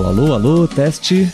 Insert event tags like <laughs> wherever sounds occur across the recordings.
Alô, alô, alô, teste.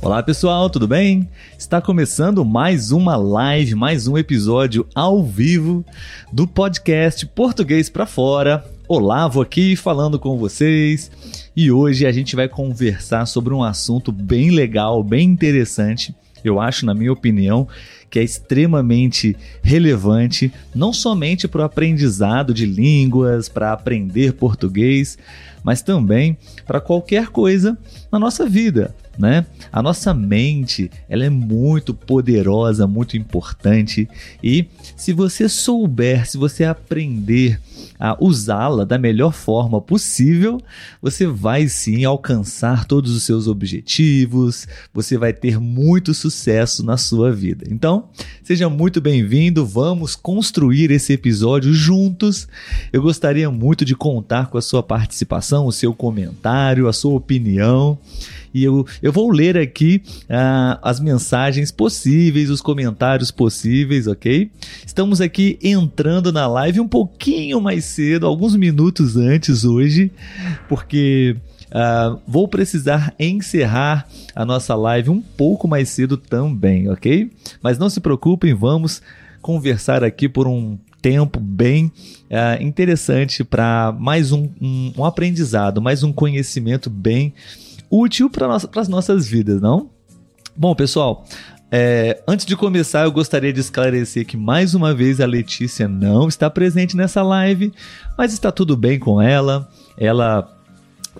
Olá pessoal, tudo bem? Está começando mais uma live, mais um episódio ao vivo do podcast Português para Fora. Olavo aqui falando com vocês e hoje a gente vai conversar sobre um assunto bem legal, bem interessante. Eu acho, na minha opinião, que é extremamente relevante, não somente para o aprendizado de línguas, para aprender português, mas também para qualquer coisa na nossa vida. Né? A nossa mente, ela é muito poderosa, muito importante e se você souber, se você aprender a usá-la da melhor forma possível, você vai sim alcançar todos os seus objetivos, você vai ter muito sucesso na sua vida. Então, seja muito bem-vindo, vamos construir esse episódio juntos. Eu gostaria muito de contar com a sua participação, o seu comentário, a sua opinião e eu, eu vou ler aqui uh, as mensagens possíveis, os comentários possíveis, ok? Estamos aqui entrando na live um pouquinho mais cedo, alguns minutos antes hoje, porque uh, vou precisar encerrar a nossa live um pouco mais cedo também, ok? Mas não se preocupem, vamos conversar aqui por um tempo bem uh, interessante para mais um, um, um aprendizado, mais um conhecimento bem útil para nossa, as nossas vidas, não? Bom, pessoal, é, antes de começar, eu gostaria de esclarecer que mais uma vez a Letícia não está presente nessa live, mas está tudo bem com ela. Ela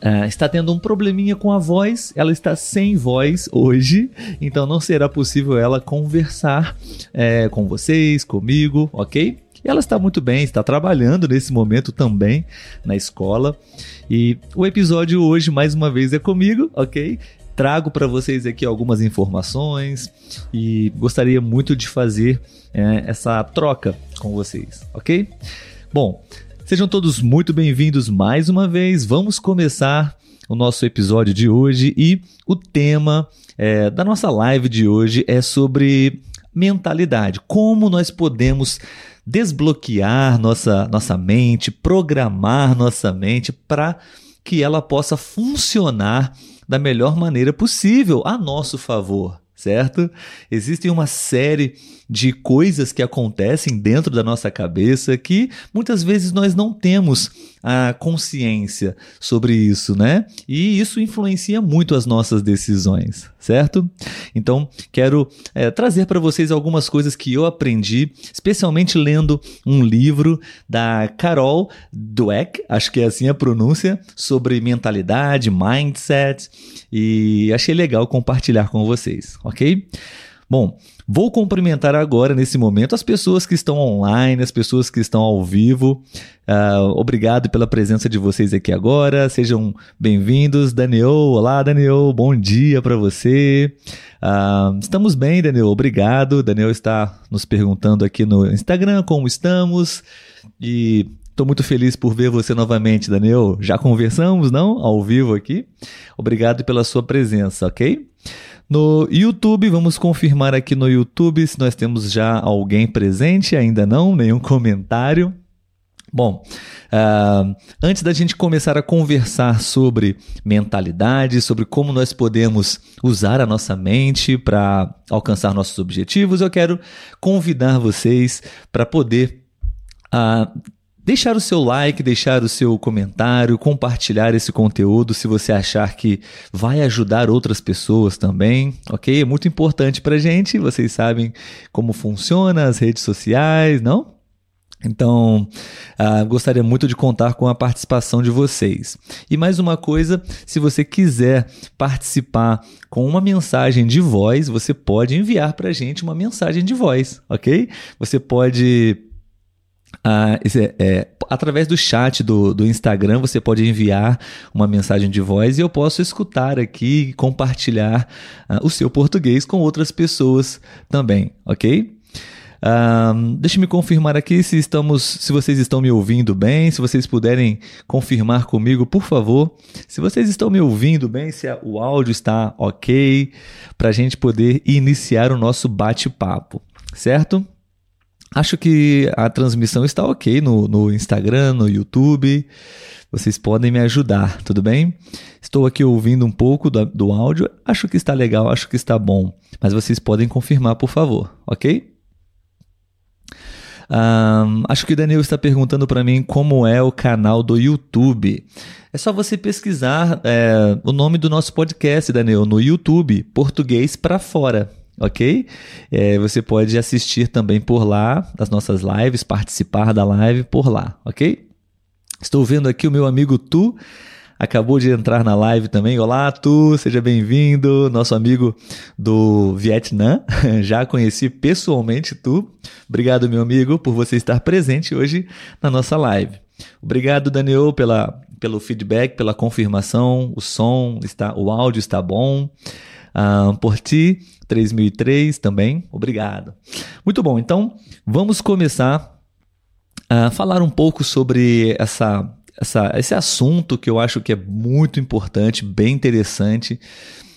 é, está tendo um probleminha com a voz, ela está sem voz hoje, então não será possível ela conversar é, com vocês, comigo, ok? Ela está muito bem, está trabalhando nesse momento também na escola. E o episódio hoje, mais uma vez, é comigo, ok? Trago para vocês aqui algumas informações e gostaria muito de fazer é, essa troca com vocês, ok? Bom, sejam todos muito bem-vindos mais uma vez. Vamos começar o nosso episódio de hoje e o tema é, da nossa live de hoje é sobre mentalidade. Como nós podemos desbloquear nossa, nossa mente, programar nossa mente para que ela possa funcionar da melhor maneira possível a nosso favor, certo? Existem uma série de coisas que acontecem dentro da nossa cabeça que muitas vezes nós não temos a consciência sobre isso, né? E isso influencia muito as nossas decisões, certo? Então, quero é, trazer para vocês algumas coisas que eu aprendi, especialmente lendo um livro da Carol Dweck, acho que é assim a pronúncia, sobre mentalidade, mindset, e achei legal compartilhar com vocês, ok? Bom, vou cumprimentar agora, nesse momento, as pessoas que estão online, as pessoas que estão ao vivo. Uh, obrigado pela presença de vocês aqui agora. Sejam bem-vindos. Daniel, olá, Daniel. Bom dia para você. Uh, estamos bem, Daniel. Obrigado. Daniel está nos perguntando aqui no Instagram como estamos. E Estou muito feliz por ver você novamente, Daniel. Já conversamos, não? Ao vivo aqui. Obrigado pela sua presença, ok? No YouTube, vamos confirmar aqui no YouTube se nós temos já alguém presente. Ainda não, nenhum comentário. Bom, uh, antes da gente começar a conversar sobre mentalidade, sobre como nós podemos usar a nossa mente para alcançar nossos objetivos, eu quero convidar vocês para poder uh, deixar o seu like, deixar o seu comentário, compartilhar esse conteúdo se você achar que vai ajudar outras pessoas também, ok? É muito importante para gente, vocês sabem como funciona as redes sociais, não? Então, uh, gostaria muito de contar com a participação de vocês. E mais uma coisa, se você quiser participar com uma mensagem de voz, você pode enviar para a gente uma mensagem de voz, ok? Você pode ah, é, é, através do chat do, do Instagram, você pode enviar uma mensagem de voz e eu posso escutar aqui e compartilhar ah, o seu português com outras pessoas também, ok? Ah, deixe-me confirmar aqui se estamos, se vocês estão me ouvindo bem, se vocês puderem confirmar comigo, por favor. Se vocês estão me ouvindo bem, se a, o áudio está ok, para a gente poder iniciar o nosso bate-papo, certo? Acho que a transmissão está ok no, no Instagram, no YouTube. Vocês podem me ajudar, tudo bem? Estou aqui ouvindo um pouco do, do áudio. Acho que está legal, acho que está bom. Mas vocês podem confirmar, por favor, ok? Um, acho que o Daniel está perguntando para mim como é o canal do YouTube. É só você pesquisar é, o nome do nosso podcast, Daniel, no YouTube, Português para Fora ok? É, você pode assistir também por lá as nossas lives, participar da live por lá, ok? Estou vendo aqui o meu amigo Tu, acabou de entrar na live também. Olá, Tu, seja bem-vindo, nosso amigo do Vietnã. <laughs> Já conheci pessoalmente Tu. Obrigado, meu amigo, por você estar presente hoje na nossa live. Obrigado, Daniel, pela, pelo feedback, pela confirmação. O som está, o áudio está bom. Uh, por ti, 3003 também, obrigado. Muito bom, então vamos começar a falar um pouco sobre essa, essa, esse assunto que eu acho que é muito importante, bem interessante,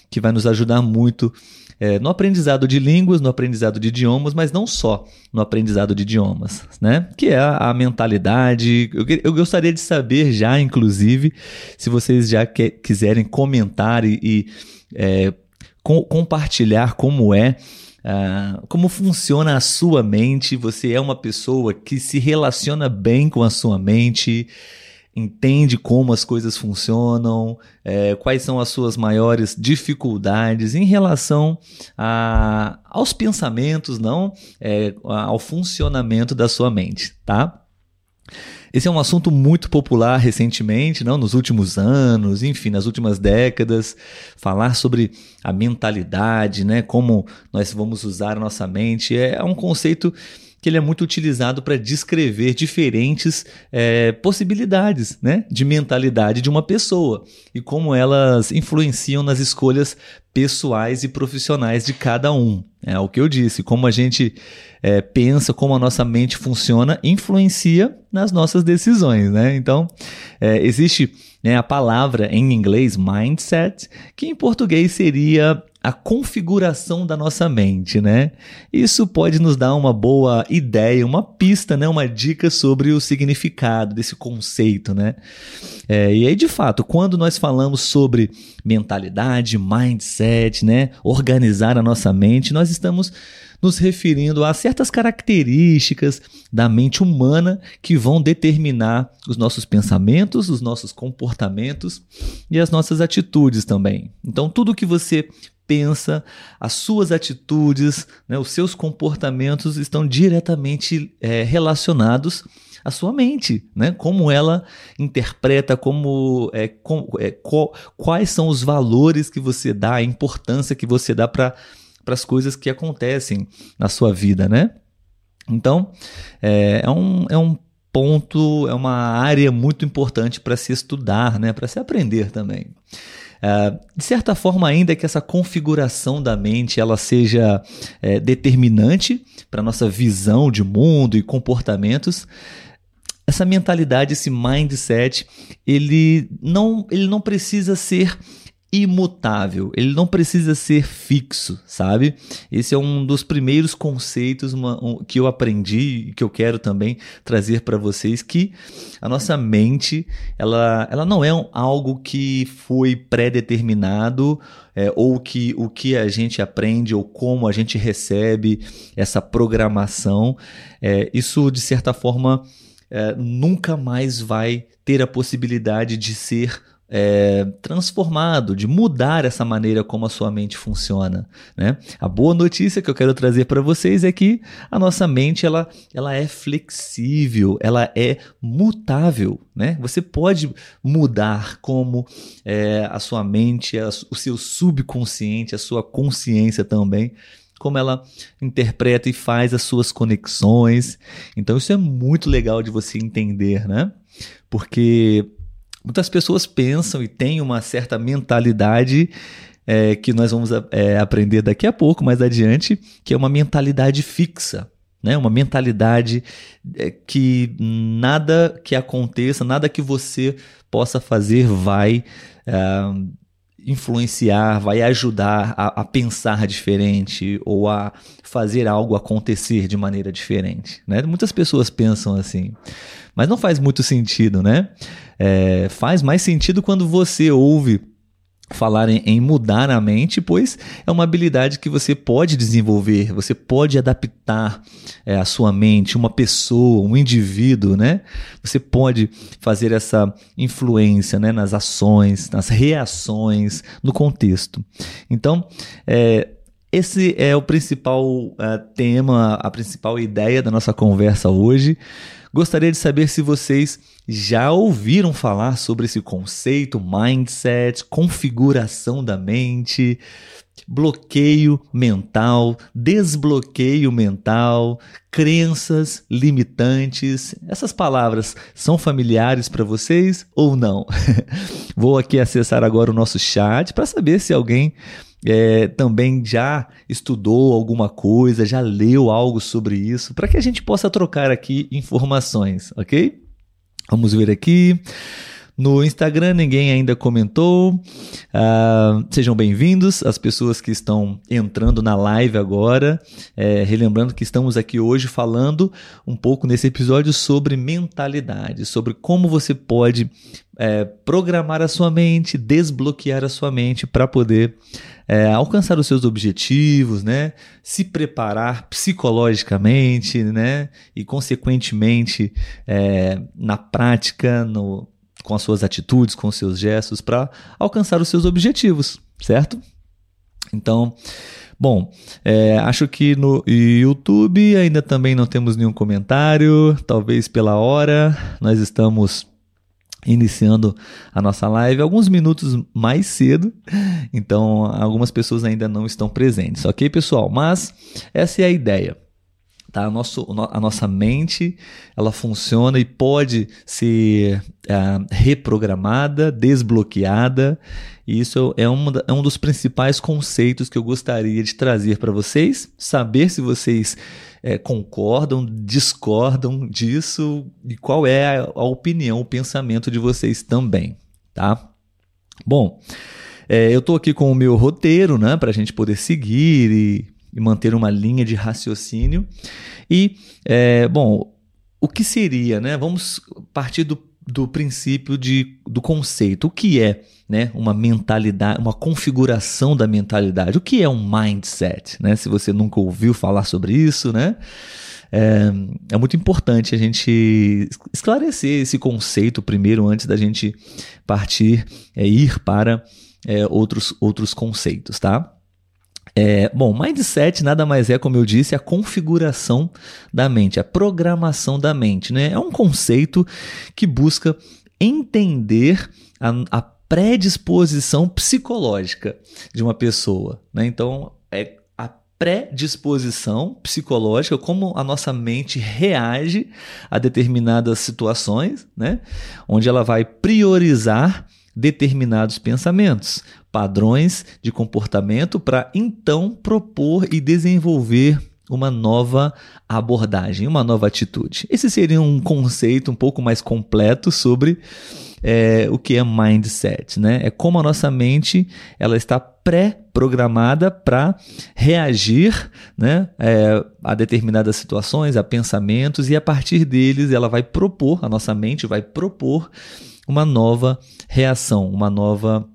que vai nos ajudar muito é, no aprendizado de línguas, no aprendizado de idiomas, mas não só no aprendizado de idiomas, né? Que é a, a mentalidade. Eu, eu, gostaria de saber já, inclusive, se vocês já que, quiserem comentar e, e é, com, compartilhar como é Uh, como funciona a sua mente? Você é uma pessoa que se relaciona bem com a sua mente, entende como as coisas funcionam, é, quais são as suas maiores dificuldades em relação a, aos pensamentos, não é, ao funcionamento da sua mente, tá? Esse é um assunto muito popular recentemente, não? nos últimos anos, enfim, nas últimas décadas. Falar sobre a mentalidade, né? como nós vamos usar a nossa mente, é um conceito que ele é muito utilizado para descrever diferentes é, possibilidades né, de mentalidade de uma pessoa e como elas influenciam nas escolhas pessoais e profissionais de cada um. É o que eu disse, como a gente é, pensa, como a nossa mente funciona, influencia nas nossas decisões. Né? Então, é, existe né, a palavra em inglês mindset, que em português seria a configuração da nossa mente, né? Isso pode nos dar uma boa ideia, uma pista, né? Uma dica sobre o significado desse conceito, né? É, e aí, de fato, quando nós falamos sobre mentalidade, mindset, né? Organizar a nossa mente, nós estamos nos referindo a certas características da mente humana que vão determinar os nossos pensamentos, os nossos comportamentos e as nossas atitudes também. Então, tudo que você pensa, as suas atitudes, né, os seus comportamentos estão diretamente é, relacionados à sua mente, né? Como ela interpreta, como, é, com, é, qual, quais são os valores que você dá, a importância que você dá para as coisas que acontecem na sua vida, né? Então, é, é, um, é um ponto, é uma área muito importante para se estudar, né? para se aprender também. Uh, de certa forma, ainda que essa configuração da mente ela seja é, determinante para nossa visão de mundo e comportamentos, essa mentalidade, esse mindset, ele não, ele não precisa ser imutável, ele não precisa ser fixo, sabe? Esse é um dos primeiros conceitos uma, um, que eu aprendi e que eu quero também trazer para vocês que a nossa mente ela, ela não é um, algo que foi pré-determinado é, ou que o que a gente aprende ou como a gente recebe essa programação, é, isso de certa forma é, nunca mais vai ter a possibilidade de ser é, transformado, de mudar essa maneira como a sua mente funciona. Né? A boa notícia que eu quero trazer para vocês é que a nossa mente ela, ela é flexível, ela é mutável. Né? Você pode mudar como é, a sua mente, a, o seu subconsciente, a sua consciência também como ela interpreta e faz as suas conexões. Então isso é muito legal de você entender, né? Porque Muitas pessoas pensam e têm uma certa mentalidade é, que nós vamos é, aprender daqui a pouco, mais adiante, que é uma mentalidade fixa. Né? Uma mentalidade é, que nada que aconteça, nada que você possa fazer vai é, influenciar, vai ajudar a, a, pensar diferente ou a fazer algo acontecer de maneira diferente. Né? Muitas pessoas pensam assim, mas não faz muito sentido, né? É, faz mais sentido quando você ouve falar em, em, mudar a mente, pois é uma habilidade que você pode desenvolver, você pode adaptar é, a sua mente, uma pessoa, um indivíduo, né? Você pode fazer essa influência né, nas ações, nas reações, no contexto. Então, é, esse é o principal uh, tema, a principal ideia da nossa conversa hoje. Gostaria de saber se vocês já ouviram falar sobre esse conceito, mindset, configuração da mente, bloqueio mental, desbloqueio mental, crenças limitantes. Essas palavras são familiares para vocês ou não? <laughs> Vou aqui acessar agora o nosso chat para saber se alguém é, também já estudou alguma coisa, já leu algo sobre isso, para que a gente possa trocar aqui informações, ok? Vamos ver aqui. No Instagram ninguém ainda comentou. Uh, sejam bem-vindos as pessoas que estão entrando na live agora. É, relembrando que estamos aqui hoje falando um pouco nesse episódio sobre mentalidade, sobre como você pode é, programar a sua mente, desbloquear a sua mente para poder é, alcançar os seus objetivos, né? Se preparar psicologicamente, né? E consequentemente é, na prática, no, com as suas atitudes, com os seus gestos, para alcançar os seus objetivos, certo? Então, bom, é, acho que no YouTube ainda também não temos nenhum comentário, talvez pela hora, nós estamos iniciando a nossa live alguns minutos mais cedo, então algumas pessoas ainda não estão presentes, ok, pessoal? Mas essa é a ideia. Tá? Nosso, a nossa mente ela funciona e pode ser uh, reprogramada, desbloqueada. E isso é, uma, é um dos principais conceitos que eu gostaria de trazer para vocês. Saber se vocês é, concordam, discordam disso e qual é a, a, opinião, o pensamento de vocês também. Tá? Bom, é, eu estou aqui com o meu roteiro né, para a gente poder seguir e e manter uma linha de raciocínio. E, é, bom, o que seria, né? Vamos partir do, do princípio de, do conceito. O que é né, uma mentalidade, uma configuração da mentalidade? O que é um mindset? Né? Se você nunca ouviu falar sobre isso, né? É, é, muito importante a gente esclarecer esse conceito primeiro antes da gente partir, é, ir para é, outros, outros conceitos, tá? É, bom, mindset nada mais é, como eu disse, a configuração da mente, a programação da mente. Né? É um conceito que busca entender a, a predisposição psicológica de uma pessoa. Né? Então, é a predisposição psicológica, como a nossa mente reage a determinadas situações, né? onde ela vai priorizar determinados pensamentos, padrões de comportamento para então propor e desenvolver uma nova abordagem, uma nova atitude. Esse seria um conceito um pouco mais completo sobre é, o que é mindset, né? É como a nossa mente ela está pré-programada para reagir, né, é, a determinadas situações, a pensamentos e a partir deles ela vai propor, a nossa mente vai propor uma nova reação, uma nova.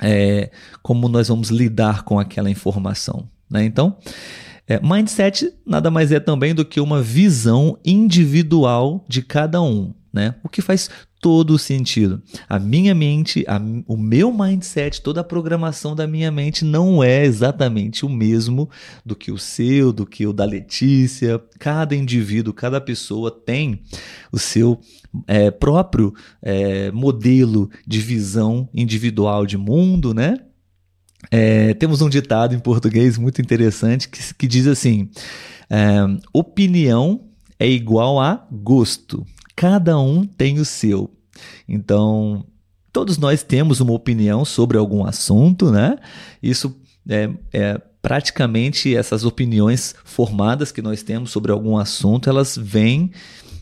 É, como nós vamos lidar com aquela informação. Né? Então, é, mindset nada mais é também do que uma visão individual de cada um. Né? O que faz todo o sentido. A minha mente, a, o meu mindset, toda a programação da minha mente não é exatamente o mesmo do que o seu, do que o da Letícia. Cada indivíduo, cada pessoa tem o seu é, próprio é, modelo de visão individual de mundo, né? É, temos um ditado em português muito interessante que, que diz assim: é, opinião é igual a gosto. Cada um tem o seu. Então, todos nós temos uma opinião sobre algum assunto, né? Isso é, é praticamente essas opiniões formadas que nós temos sobre algum assunto, elas vêm,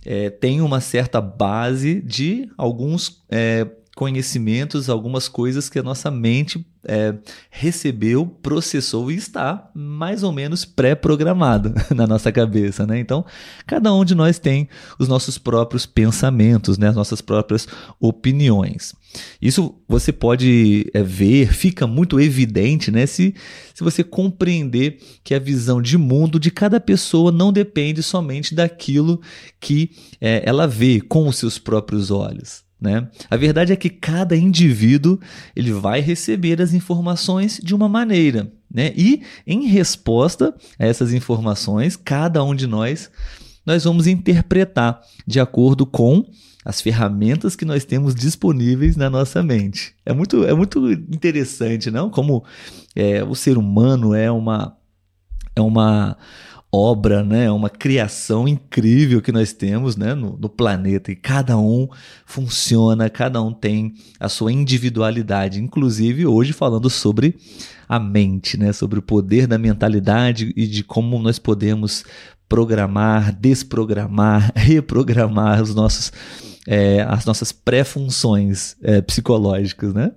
é, têm uma certa base de alguns é, conhecimentos, algumas coisas que a nossa mente é, recebeu, processou e está mais ou menos pré-programado <laughs> na nossa cabeça, né? Então, cada um de nós tem os nossos próprios pensamentos, né? As nossas próprias opiniões. Isso você pode é, ver, fica muito evidente, né? Se, se você compreender que a visão de mundo de cada pessoa não depende somente daquilo que é, ela vê com os seus próprios olhos. Né? A verdade é que cada indivíduo ele vai receber as informações de uma maneira, né? E em resposta a essas informações, cada um de nós nós vamos interpretar de acordo com as ferramentas que nós temos disponíveis na nossa mente. É muito, é muito interessante, não? Como é, o ser humano é uma é uma obra, né? É uma criação incrível que nós temos né? no, no planeta e cada um funciona, cada um tem a sua individualidade. Inclusive, hoje falando sobre a mente, né? sobre o poder da mentalidade e de como nós podemos programar, desprogramar, <laughs> reprogramar os nossos, é, as nossas pré-funções é, psicológicas, né?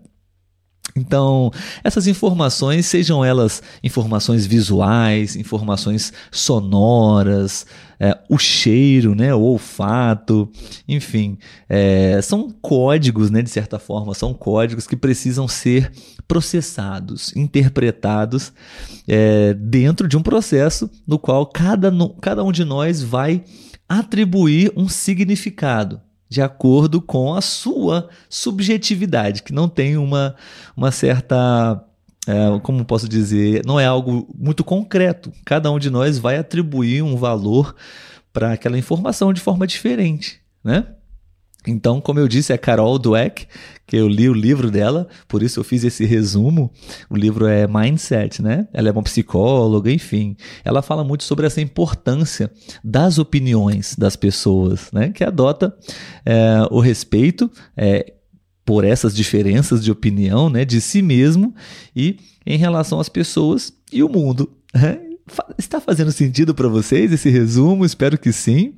Então, essas informações, sejam elas informações visuais, informações sonoras, é, o cheiro, né, o olfato, enfim, é, são códigos, né, de certa forma, são códigos que precisam ser processados, interpretados é, dentro de um processo no qual cada, cada um de nós vai atribuir um significado de acordo com a sua subjetividade, que não tem uma, uma certa. É, como posso dizer? Não é algo muito concreto. Cada um de nós vai atribuir um valor para aquela informação de forma diferente, né? Então, como eu disse, é Carol Dweck, que eu li o livro dela, por isso eu fiz esse resumo. O livro é Mindset, né? Ela é uma psicóloga, enfim. Ela fala muito sobre essa importância das opiniões das pessoas, né? Que adota é, o respeito é, por essas diferenças de opinião, né? De si mesmo e em relação às pessoas e o mundo. Né? Está fazendo sentido para vocês esse resumo? Espero que sim.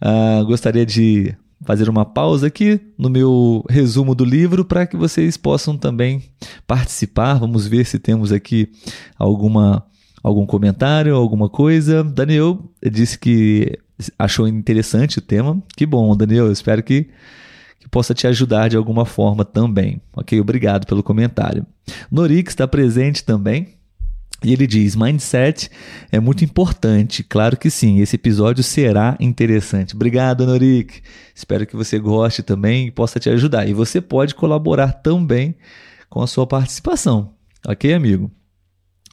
Uh, gostaria de fazer uma pausa aqui no meu resumo do livro para que vocês possam também participar. Vamos ver se temos aqui alguma algum comentário, alguma coisa. Daniel disse que achou interessante o tema. Que bom, Daniel. espero que, que possa te ajudar de alguma forma também. Ok, obrigado pelo comentário. Norix está presente também. E ele diz: mindset é muito importante. Claro que sim, esse episódio será interessante. Obrigado, Norik. Espero que você goste também e possa te ajudar. E você pode colaborar também com a sua participação. Ok, amigo?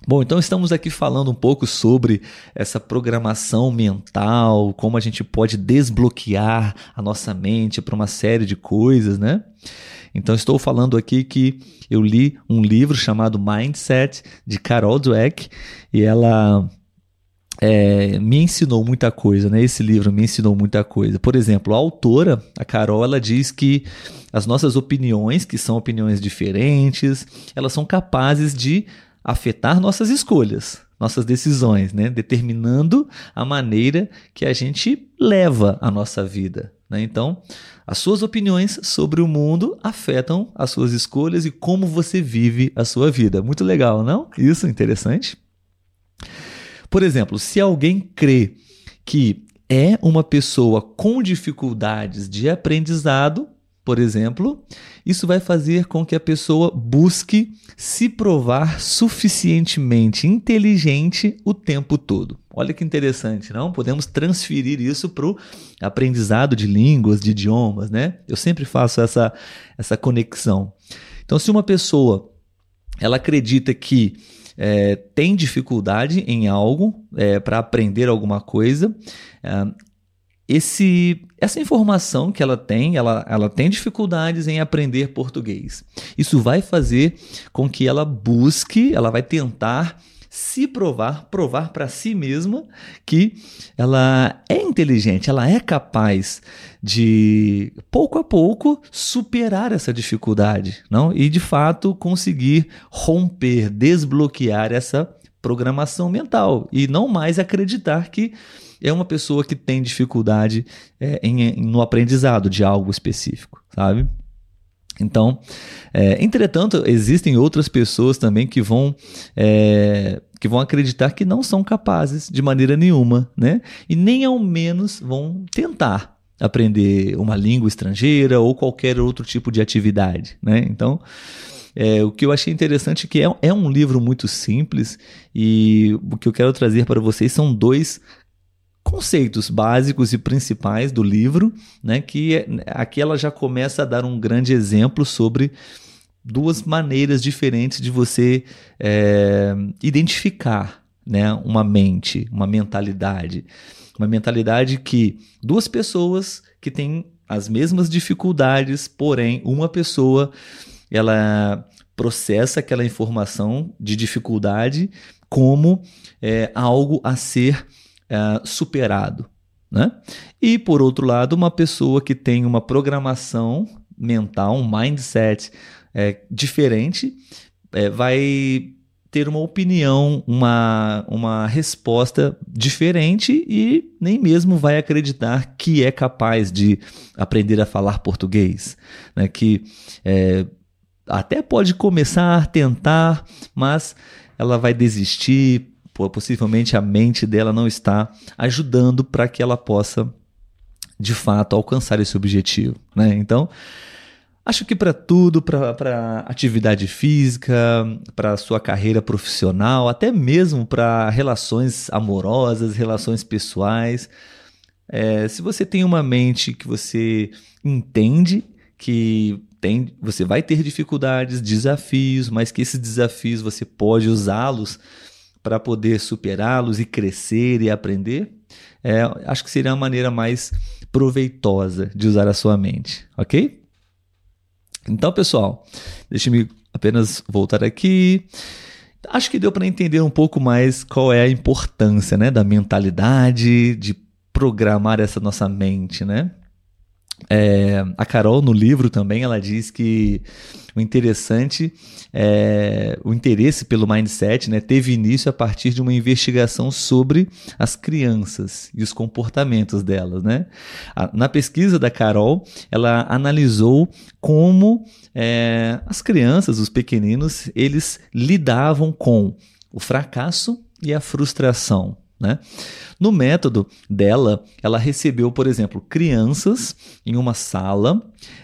Bom, então estamos aqui falando um pouco sobre essa programação mental, como a gente pode desbloquear a nossa mente para uma série de coisas, né? Então estou falando aqui que eu li um livro chamado Mindset de Carol Dweck e ela é, me ensinou muita coisa, né? Esse livro me ensinou muita coisa. Por exemplo, a autora, a Carol, ela diz que as nossas opiniões, que são opiniões diferentes, elas são capazes de afetar nossas escolhas, nossas decisões, né? determinando a maneira que a gente leva a nossa vida. Né? Então, as suas opiniões sobre o mundo afetam as suas escolhas e como você vive a sua vida. Muito legal, não? Isso, interessante. Por exemplo, se alguém crê que é uma pessoa com dificuldades de aprendizado, por exemplo, isso vai fazer com que a pessoa busque se provar suficientemente inteligente o tempo todo. Olha que interessante, não? Podemos transferir isso para o aprendizado de línguas, de idiomas, né? Eu sempre faço essa, essa conexão. Então, se uma pessoa ela acredita que é, tem dificuldade em algo é, para aprender alguma coisa, é, esse, essa informação que ela tem, ela, ela tem dificuldades em aprender português. Isso vai fazer com que ela busque, ela vai tentar se provar, provar para si mesma que ela é inteligente, ela é capaz de pouco a pouco superar essa dificuldade, não? E de fato conseguir romper, desbloquear essa programação mental e não mais acreditar que é uma pessoa que tem dificuldade é, em, em, no aprendizado de algo específico, sabe? Então, é, entretanto, existem outras pessoas também que vão, é, que vão acreditar que não são capazes de maneira nenhuma, né? E nem ao menos vão tentar aprender uma língua estrangeira ou qualquer outro tipo de atividade, né? Então, é, o que eu achei interessante é que é, é um livro muito simples e o que eu quero trazer para vocês são dois conceitos básicos e principais do livro, né, que é, aqui ela já começa a dar um grande exemplo sobre duas maneiras diferentes de você é, identificar né, uma mente, uma mentalidade. Uma mentalidade que duas pessoas que têm as mesmas dificuldades, porém, uma pessoa ela processa aquela informação de dificuldade como é, algo a ser é, superado. Né? E, por outro lado, uma pessoa que tem uma programação mental, um mindset é, diferente, é, vai ter uma opinião, uma, uma resposta diferente e nem mesmo vai acreditar que é capaz de aprender a falar português. Né? Que é, até pode começar a tentar, mas ela vai desistir possivelmente a mente dela não está ajudando para que ela possa, de fato, alcançar esse objetivo. Né? Então, acho que para tudo, para atividade física, para sua carreira profissional, até mesmo para relações amorosas, relações pessoais, é, se você tem uma mente que você entende que tem, você vai ter dificuldades, desafios, mas que esses desafios você pode usá-los para poder superá-los e crescer e aprender, é, acho que seria a maneira mais proveitosa de usar a sua mente, ok? Então, pessoal, deixe-me apenas voltar aqui. Acho que deu para entender um pouco mais qual é a importância né, da mentalidade, de programar essa nossa mente, né? É, a Carol, no livro também, ela diz que o interessante, é, o interesse pelo mindset né, teve início a partir de uma investigação sobre as crianças e os comportamentos delas. Né? Na pesquisa da Carol, ela analisou como é, as crianças, os pequeninos, eles lidavam com o fracasso e a frustração. Né? No método dela, ela recebeu, por exemplo, crianças em uma sala,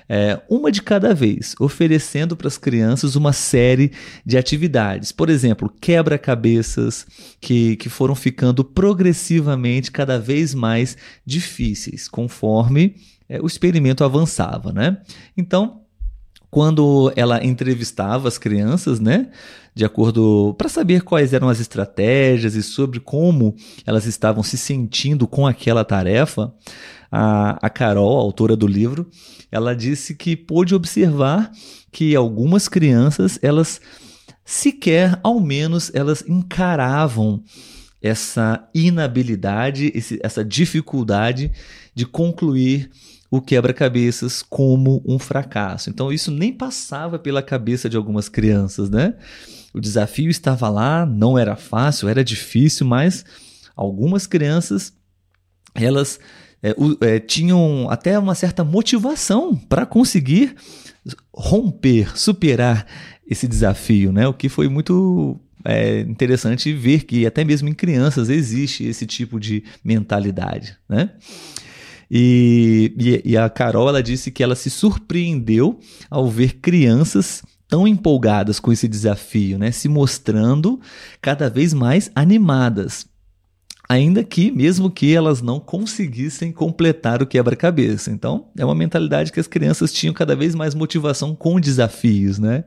é, uma de cada vez, oferecendo para as crianças uma série de atividades. Por exemplo, quebra-cabeças que, que foram ficando progressivamente cada vez mais difíceis, conforme é, o experimento avançava. Né? Então, quando ela entrevistava as crianças, né, de acordo para saber quais eram as estratégias e sobre como elas estavam se sentindo com aquela tarefa, a, a Carol, a autora do livro, ela disse que pôde observar que algumas crianças elas sequer, ao menos, elas encaravam essa inabilidade, esse, essa dificuldade de concluir o quebra-cabeças como um fracasso. Então isso nem passava pela cabeça de algumas crianças, né? O desafio estava lá, não era fácil, era difícil, mas algumas crianças elas é, é, tinham até uma certa motivação para conseguir romper, superar esse desafio, né? O que foi muito é interessante ver que até mesmo em crianças existe esse tipo de mentalidade, né? E, e, e a Carol ela disse que ela se surpreendeu ao ver crianças tão empolgadas com esse desafio, né? se mostrando cada vez mais animadas. Ainda que, mesmo que elas não conseguissem completar o quebra-cabeça. Então, é uma mentalidade que as crianças tinham cada vez mais motivação com desafios, né?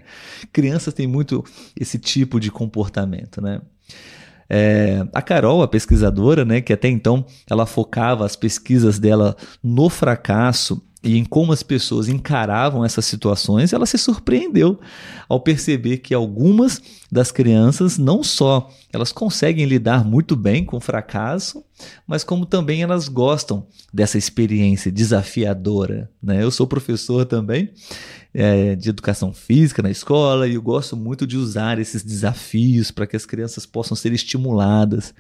Crianças têm muito esse tipo de comportamento, né? É, a Carol, a pesquisadora, né, que até então ela focava as pesquisas dela no fracasso e em como as pessoas encaravam essas situações, ela se surpreendeu ao perceber que algumas das crianças não só elas conseguem lidar muito bem com o fracasso, mas como também elas gostam dessa experiência desafiadora. Né? Eu sou professor também é, de educação física na escola e eu gosto muito de usar esses desafios para que as crianças possam ser estimuladas.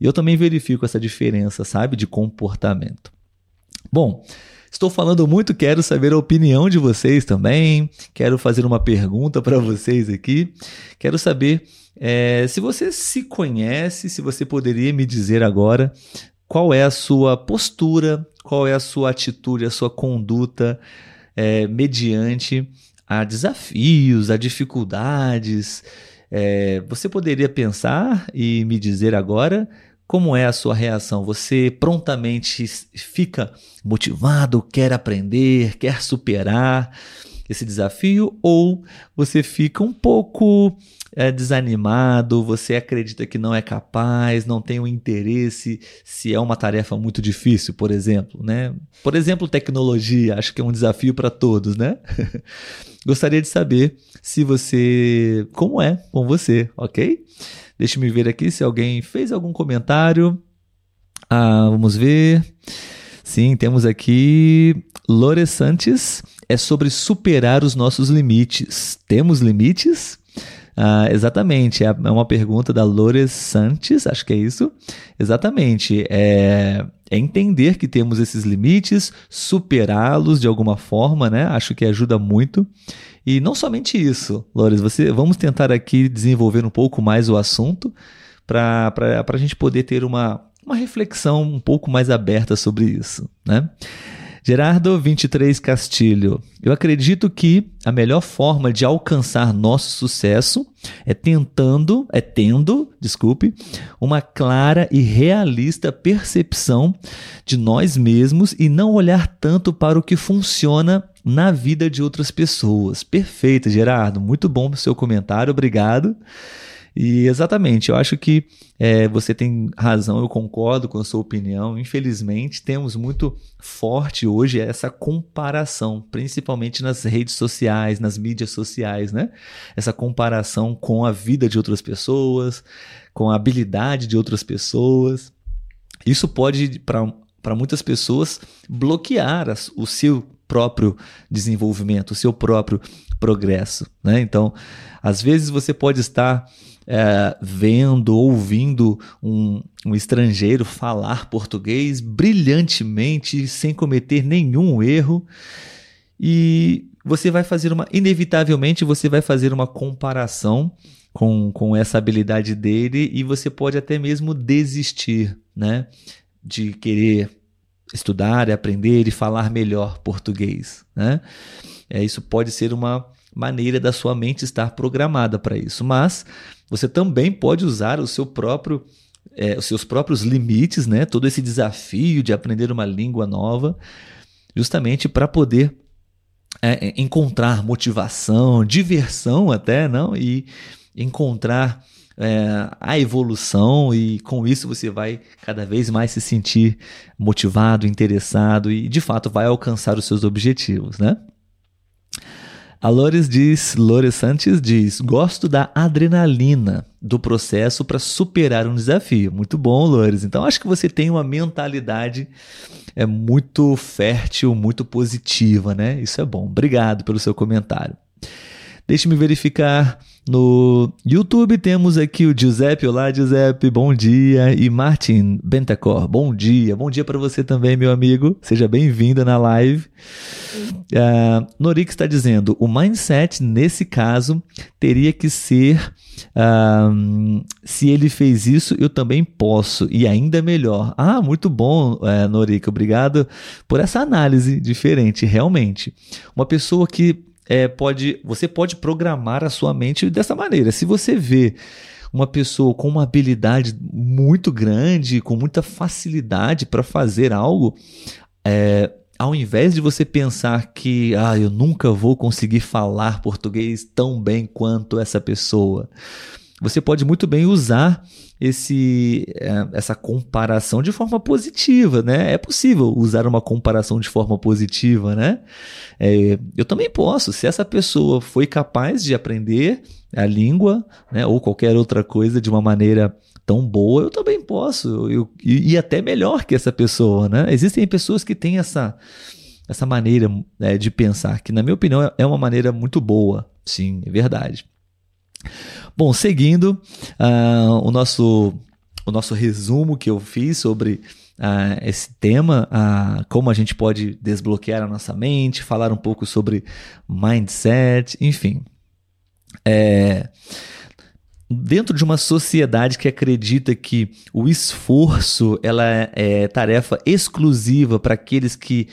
E eu também verifico essa diferença, sabe, de comportamento. Bom, Estou falando muito, quero saber a opinião de vocês também. Quero fazer uma pergunta para vocês aqui. Quero saber é, se você se conhece, se você poderia me dizer agora qual é a sua postura, qual é a sua atitude, a sua conduta é, mediante a desafios, a dificuldades. É, você poderia pensar e me dizer agora como é a sua reação? Você prontamente fica motivado, quer aprender, quer superar esse desafio? Ou você fica um pouco é, desanimado, você acredita que não é capaz, não tem o um interesse, se é uma tarefa muito difícil, por exemplo, né? Por exemplo, tecnologia, acho que é um desafio para todos, né? <laughs> Gostaria de saber se você. como é com você, ok? Deixa eu ver aqui se alguém fez algum comentário. Ah, vamos ver. Sim, temos aqui Lore Santos. É sobre superar os nossos limites. Temos limites? Ah, exatamente, é, é uma pergunta da Lores Santos, acho que é isso. Exatamente, é, é entender que temos esses limites, superá-los de alguma forma, né? Acho que ajuda muito. E não somente isso, Lores, você, vamos tentar aqui desenvolver um pouco mais o assunto para a gente poder ter uma, uma reflexão um pouco mais aberta sobre isso, né? Gerardo 23 Castilho. Eu acredito que a melhor forma de alcançar nosso sucesso é tentando, é tendo, desculpe, uma clara e realista percepção de nós mesmos e não olhar tanto para o que funciona na vida de outras pessoas. Perfeito, Gerardo. Muito bom o seu comentário, obrigado. E exatamente, eu acho que é, você tem razão, eu concordo com a sua opinião. Infelizmente, temos muito forte hoje essa comparação, principalmente nas redes sociais, nas mídias sociais, né? Essa comparação com a vida de outras pessoas, com a habilidade de outras pessoas. Isso pode, para muitas pessoas, bloquear o seu próprio desenvolvimento, o seu próprio progresso. Né? Então, às vezes você pode estar é, vendo, ouvindo um, um estrangeiro falar português brilhantemente, sem cometer nenhum erro, e você vai fazer uma. Inevitavelmente, você vai fazer uma comparação com, com essa habilidade dele e você pode até mesmo desistir, né? De querer estudar, aprender e falar melhor português, né? É, isso pode ser uma maneira da sua mente estar programada para isso, mas você também pode usar o seu próprio é, os seus próprios limites, né? Todo esse desafio de aprender uma língua nova, justamente para poder é, encontrar motivação, diversão até, não? E encontrar é, a evolução e com isso você vai cada vez mais se sentir motivado, interessado e de fato vai alcançar os seus objetivos, né? A Lores diz, Lores Santos diz: gosto da adrenalina do processo para superar um desafio. Muito bom, Lores. Então acho que você tem uma mentalidade é muito fértil, muito positiva, né? Isso é bom. Obrigado pelo seu comentário. Deixe-me verificar no YouTube temos aqui o Giuseppe. Olá, Giuseppe, bom dia. E Martin Bentacor, bom dia. Bom dia para você também, meu amigo. Seja bem-vinda na live. Uh, Norik está dizendo: o mindset, nesse caso, teria que ser. Uh, se ele fez isso, eu também posso, e ainda melhor. Ah, muito bom, uh, Norik, obrigado por essa análise diferente, realmente. Uma pessoa que é, pode, você pode programar a sua mente dessa maneira. Se você vê uma pessoa com uma habilidade muito grande, com muita facilidade para fazer algo, é, ao invés de você pensar que ah, eu nunca vou conseguir falar português tão bem quanto essa pessoa, você pode muito bem usar esse, é, essa comparação de forma positiva, né? É possível usar uma comparação de forma positiva, né? É, eu também posso, se essa pessoa foi capaz de aprender a língua, né, ou qualquer outra coisa de uma maneira tão boa, eu também posso, eu, e, e até melhor que essa pessoa, né? Existem pessoas que têm essa, essa maneira né, de pensar, que na minha opinião é uma maneira muito boa, sim, é verdade. Bom, seguindo, uh, o nosso o nosso resumo que eu fiz sobre uh, esse tema, uh, como a gente pode desbloquear a nossa mente, falar um pouco sobre mindset, enfim. É, dentro de uma sociedade que acredita que o esforço ela é, é tarefa exclusiva para aqueles que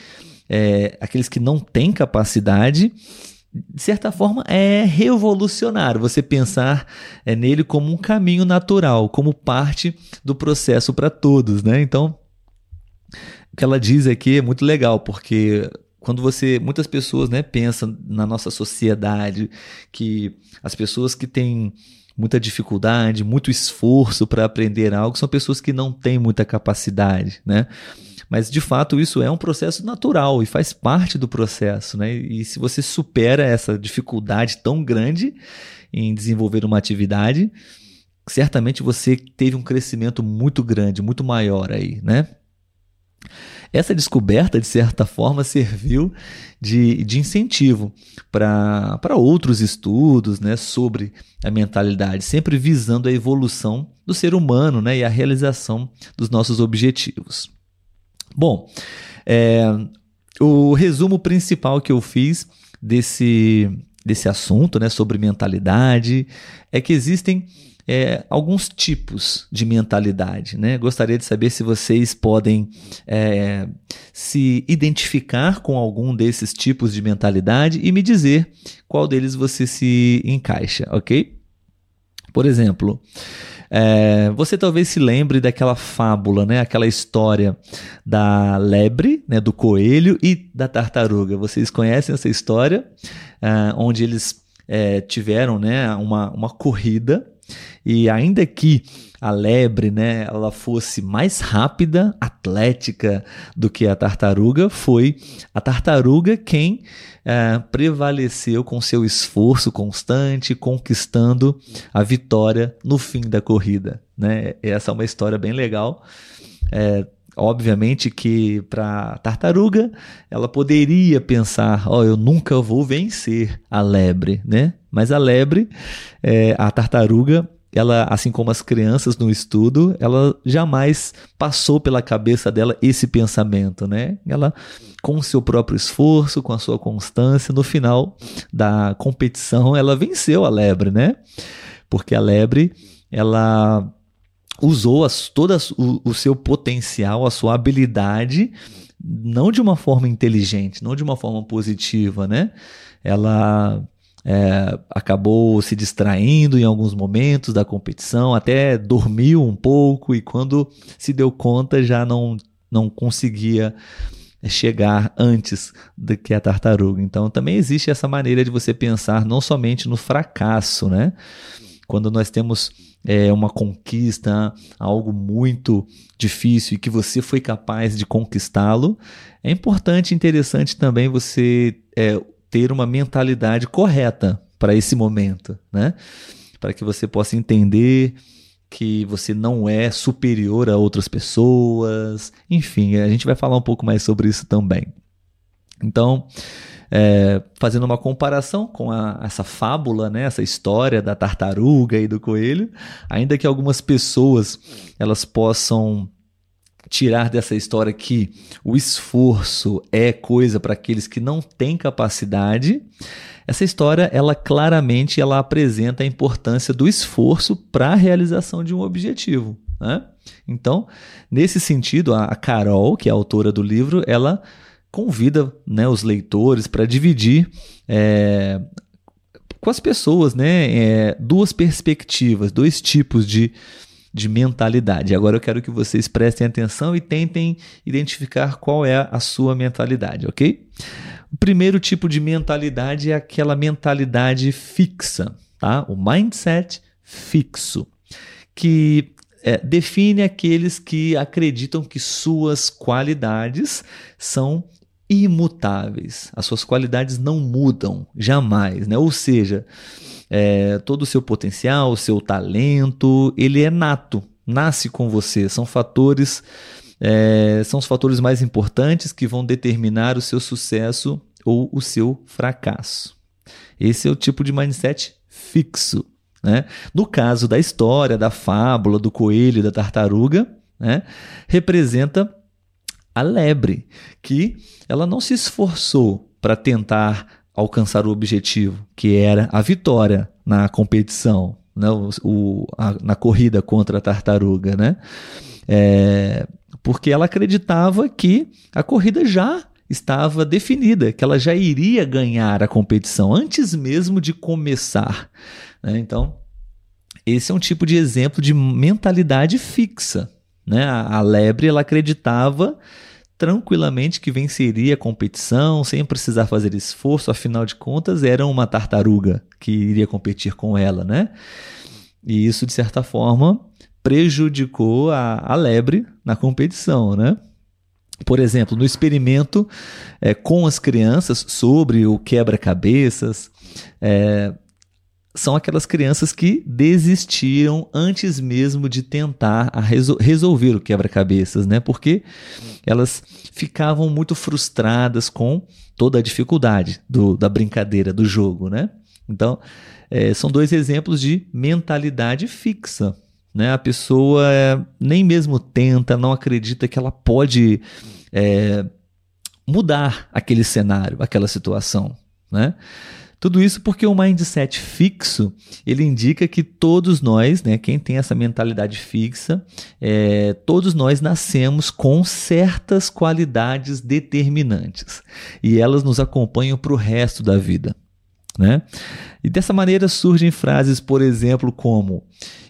é, aqueles que não têm capacidade de certa forma, é revolucionário você pensar é, nele como um caminho natural, como parte do processo para todos, né? Então, o que ela diz aqui é muito legal, porque quando você, muitas pessoas, né, pensam na nossa sociedade que as pessoas que têm muita dificuldade, muito esforço para aprender algo, são pessoas que não têm muita capacidade, né? Mas de fato isso é um processo natural e faz parte do processo, né? E se você supera essa dificuldade tão grande em desenvolver uma atividade, certamente você teve um crescimento muito grande, muito maior aí, né? Essa descoberta, de certa forma, serviu de, de incentivo para outros estudos né, sobre a mentalidade, sempre visando a evolução do ser humano né, e a realização dos nossos objetivos. Bom, é, o resumo principal que eu fiz desse, desse assunto né, sobre mentalidade é que existem é, alguns tipos de mentalidade. Né? Gostaria de saber se vocês podem é, se identificar com algum desses tipos de mentalidade e me dizer qual deles você se encaixa, ok? Por exemplo, é, você talvez se lembre daquela fábula, né? aquela história da lebre, né? do coelho e da tartaruga. Vocês conhecem essa história? É, onde eles é, tiveram né? uma, uma corrida e ainda que a lebre, né, ela fosse mais rápida, atlética do que a tartaruga, foi a tartaruga quem é, prevaleceu com seu esforço constante, conquistando a vitória no fim da corrida. Né? Essa é uma história bem legal. É, obviamente que para tartaruga ela poderia pensar, ó, oh, eu nunca vou vencer a lebre, né? Mas a lebre, é, a tartaruga, ela, assim como as crianças no estudo, ela jamais passou pela cabeça dela esse pensamento, né? Ela, com o seu próprio esforço, com a sua constância, no final da competição, ela venceu a lebre, né? Porque a lebre, ela usou as, todo o, o seu potencial, a sua habilidade, não de uma forma inteligente, não de uma forma positiva, né? Ela é, acabou se distraindo em alguns momentos da competição, até dormiu um pouco e quando se deu conta já não, não conseguia chegar antes do que a tartaruga. Então também existe essa maneira de você pensar não somente no fracasso, né? Quando nós temos é, uma conquista, algo muito difícil e que você foi capaz de conquistá-lo, é importante e interessante também você é, ter uma mentalidade correta para esse momento, né? Para que você possa entender que você não é superior a outras pessoas. Enfim, a gente vai falar um pouco mais sobre isso também. Então, é, fazendo uma comparação com a, essa fábula, né, essa história da tartaruga e do coelho, ainda que algumas pessoas elas possam tirar dessa história que o esforço é coisa para aqueles que não têm capacidade. Essa história, ela claramente ela apresenta a importância do esforço para a realização de um objetivo. Né? Então, nesse sentido, a Carol, que é a autora do livro, ela convida né, os leitores para dividir é, com as pessoas né, é, duas perspectivas, dois tipos de de mentalidade. Agora eu quero que vocês prestem atenção e tentem identificar qual é a sua mentalidade, ok? O primeiro tipo de mentalidade é aquela mentalidade fixa, tá? O mindset fixo, que é, define aqueles que acreditam que suas qualidades são imutáveis. As suas qualidades não mudam jamais, né? Ou seja, é, todo o seu potencial, o seu talento, ele é nato, nasce com você. São fatores, é, são os fatores mais importantes que vão determinar o seu sucesso ou o seu fracasso. Esse é o tipo de mindset fixo, Né? No caso da história, da fábula, do coelho da tartaruga, né? representa a lebre, que ela não se esforçou para tentar alcançar o objetivo, que era a vitória na competição, né? o, o a, na corrida contra a tartaruga, né? É, porque ela acreditava que a corrida já estava definida, que ela já iria ganhar a competição antes mesmo de começar. Né? Então, esse é um tipo de exemplo de mentalidade fixa. Né? A, a lebre ela acreditava tranquilamente que venceria a competição sem precisar fazer esforço, afinal de contas era uma tartaruga que iria competir com ela, né? E isso de certa forma prejudicou a, a lebre na competição, né? Por exemplo, no experimento é, com as crianças sobre o quebra-cabeças, é, são aquelas crianças que desistiram antes mesmo de tentar resol resolver o quebra-cabeças, né? Porque elas ficavam muito frustradas com toda a dificuldade do, da brincadeira, do jogo, né? Então, é, são dois exemplos de mentalidade fixa. Né? A pessoa é, nem mesmo tenta, não acredita que ela pode é, mudar aquele cenário, aquela situação. Né? Tudo isso porque o mindset fixo ele indica que todos nós, né, quem tem essa mentalidade fixa, é, todos nós nascemos com certas qualidades determinantes e elas nos acompanham para o resto da vida. Né? E dessa maneira surgem frases, por exemplo, como: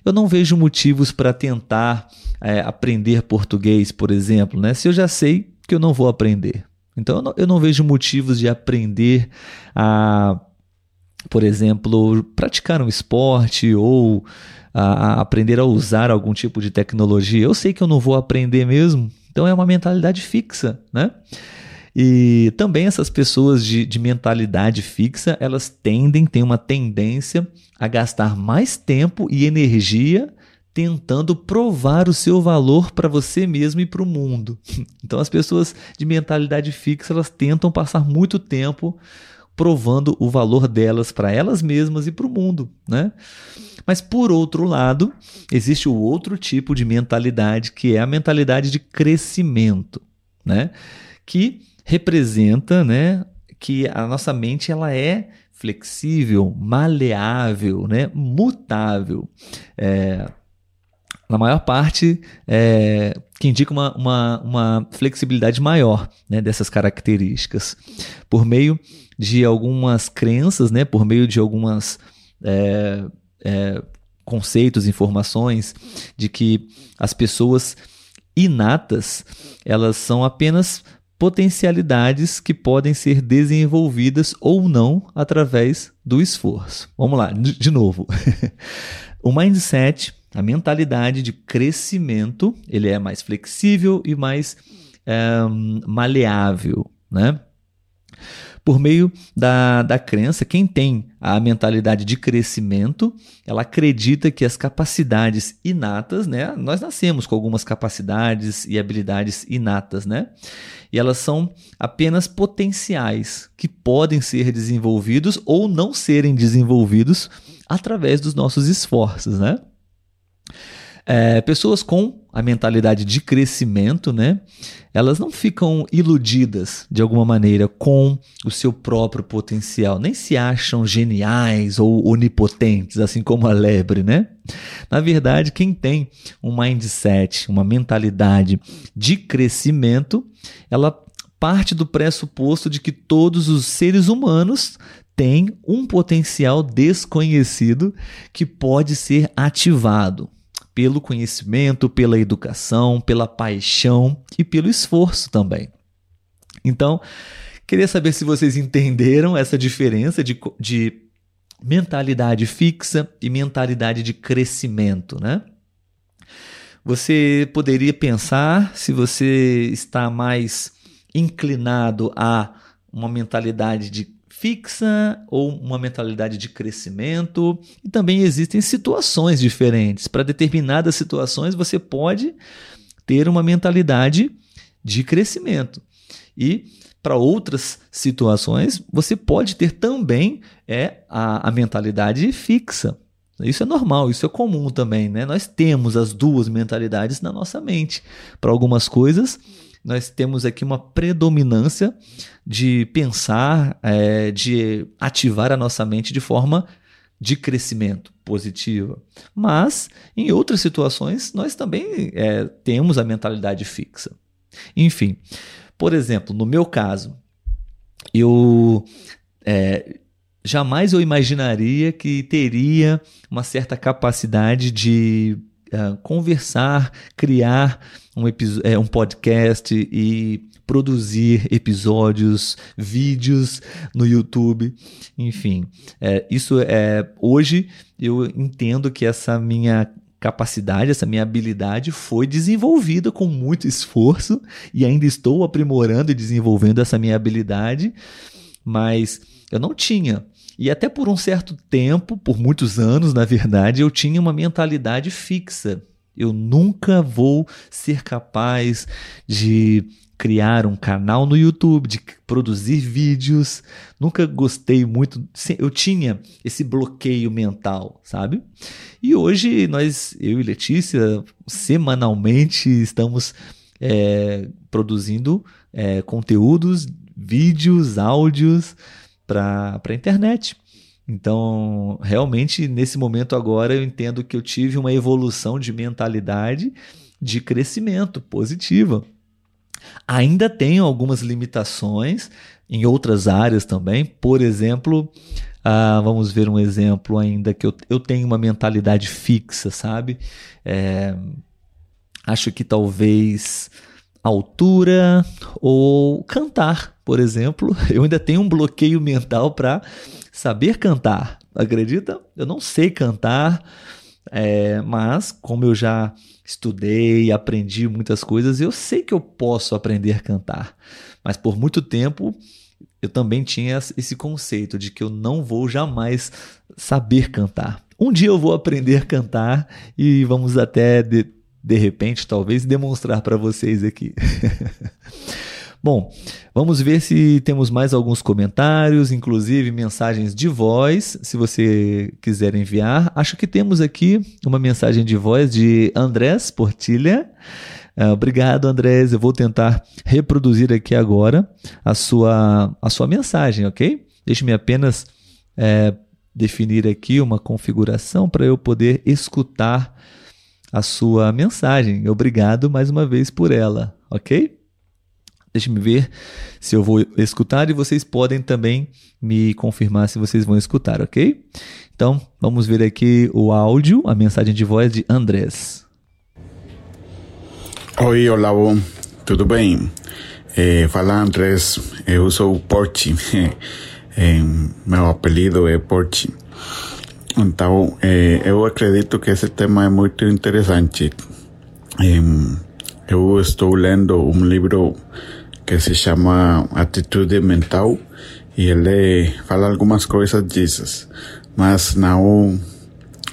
Eu não vejo motivos para tentar é, aprender português, por exemplo, né? se eu já sei que eu não vou aprender. Então eu não, eu não vejo motivos de aprender a, por exemplo, praticar um esporte ou a, a aprender a usar algum tipo de tecnologia. Eu sei que eu não vou aprender mesmo. Então é uma mentalidade fixa, né? E também essas pessoas de, de mentalidade fixa, elas tendem, têm uma tendência a gastar mais tempo e energia tentando provar o seu valor para você mesmo e para o mundo. <laughs> Então as pessoas de mentalidade fixa, elas tentam passar muito tempo provando o valor delas para elas mesmas e para o mundo, né? Mas por outro lado, existe o outro tipo de mentalidade que é a mentalidade de crescimento, né? Que representa, né, que a nossa mente ela é flexível, maleável, né, mutável. É, na maior parte, é, que indica uma, uma, uma flexibilidade maior né, dessas características, por meio de algumas crenças, né, por meio de algumas é, é, conceitos, informações de que as pessoas inatas elas são apenas potencialidades que podem ser desenvolvidas ou não através do esforço. Vamos lá, de novo. <laughs> o mindset, a mentalidade de crescimento, ele é mais flexível e mais é, maleável, né? por meio da, da crença, quem tem a mentalidade de crescimento, ela acredita que as capacidades inatas, né? Nós nascemos com algumas capacidades e habilidades inatas, né? E elas são apenas potenciais que podem ser desenvolvidos ou não serem desenvolvidos através dos nossos esforços, né? É, pessoas com a mentalidade de crescimento, né? Elas não ficam iludidas de alguma maneira com o seu próprio potencial, nem se acham geniais ou onipotentes, assim como a lebre, né? Na verdade, quem tem um mindset, uma mentalidade de crescimento, ela parte do pressuposto de que todos os seres humanos têm um potencial desconhecido que pode ser ativado pelo conhecimento, pela educação, pela paixão e pelo esforço também. Então, queria saber se vocês entenderam essa diferença de, de mentalidade fixa e mentalidade de crescimento, né? Você poderia pensar se você está mais inclinado a uma mentalidade de fixa ou uma mentalidade de crescimento. E também existem situações diferentes. Para determinadas situações, você pode ter uma mentalidade de crescimento. E para outras situações, você pode ter também é a, a mentalidade fixa. Isso é normal, isso é comum também, né? Nós temos as duas mentalidades na nossa mente. Para algumas coisas, nós temos aqui uma predominância de pensar, é, de ativar a nossa mente de forma de crescimento positiva. Mas, em outras situações, nós também é, temos a mentalidade fixa. Enfim, por exemplo, no meu caso, eu é, jamais eu imaginaria que teria uma certa capacidade de uh, conversar, criar um, é, um podcast e produzir episódios, vídeos no YouTube, enfim. É, isso é hoje eu entendo que essa minha capacidade, essa minha habilidade foi desenvolvida com muito esforço e ainda estou aprimorando e desenvolvendo essa minha habilidade, mas eu não tinha. E até por um certo tempo, por muitos anos, na verdade, eu tinha uma mentalidade fixa. Eu nunca vou ser capaz de criar um canal no YouTube, de produzir vídeos. Nunca gostei muito, eu tinha esse bloqueio mental, sabe? E hoje nós, eu e Letícia, semanalmente estamos é, produzindo é, conteúdos, vídeos, áudios para a internet. Então, realmente, nesse momento agora, eu entendo que eu tive uma evolução de mentalidade de crescimento positiva. Ainda tenho algumas limitações em outras áreas também. Por exemplo, ah, vamos ver um exemplo ainda que eu, eu tenho uma mentalidade fixa, sabe? É, acho que talvez altura ou cantar, por exemplo. <laughs> Eu ainda tenho um bloqueio mental para saber cantar. Acredita? Eu não sei cantar, é, mas como eu já estudei, aprendi muitas coisas, eu sei que eu posso aprender a cantar. Mas por muito tempo eu também tinha esse conceito de que eu não vou jamais saber cantar. Um dia eu vou aprender a cantar e vamos até de, de repente, talvez demonstrar para vocês aqui. <laughs> Bom, vamos ver se temos mais alguns comentários, inclusive mensagens de voz, se você quiser enviar. Acho que temos aqui uma mensagem de voz de Andrés Portilha. Uh, obrigado, Andrés. Eu vou tentar reproduzir aqui agora a sua, a sua mensagem, ok? Deixe-me apenas é, definir aqui uma configuração para eu poder escutar a sua mensagem. Obrigado mais uma vez por ela, ok? Deixe-me ver se eu vou escutar e vocês podem também me confirmar se vocês vão escutar, ok? Então, vamos ver aqui o áudio, a mensagem de voz de Andrés. Oi, Olavo, tudo bem? É, fala Andrés, eu sou Porti, <laughs> é, meu apelido é Porti. Então, eu acredito que esse tema é muito interessante. eu estou lendo um livro que se llama Atitude Mental y él le fala algunas cosas disso, mas não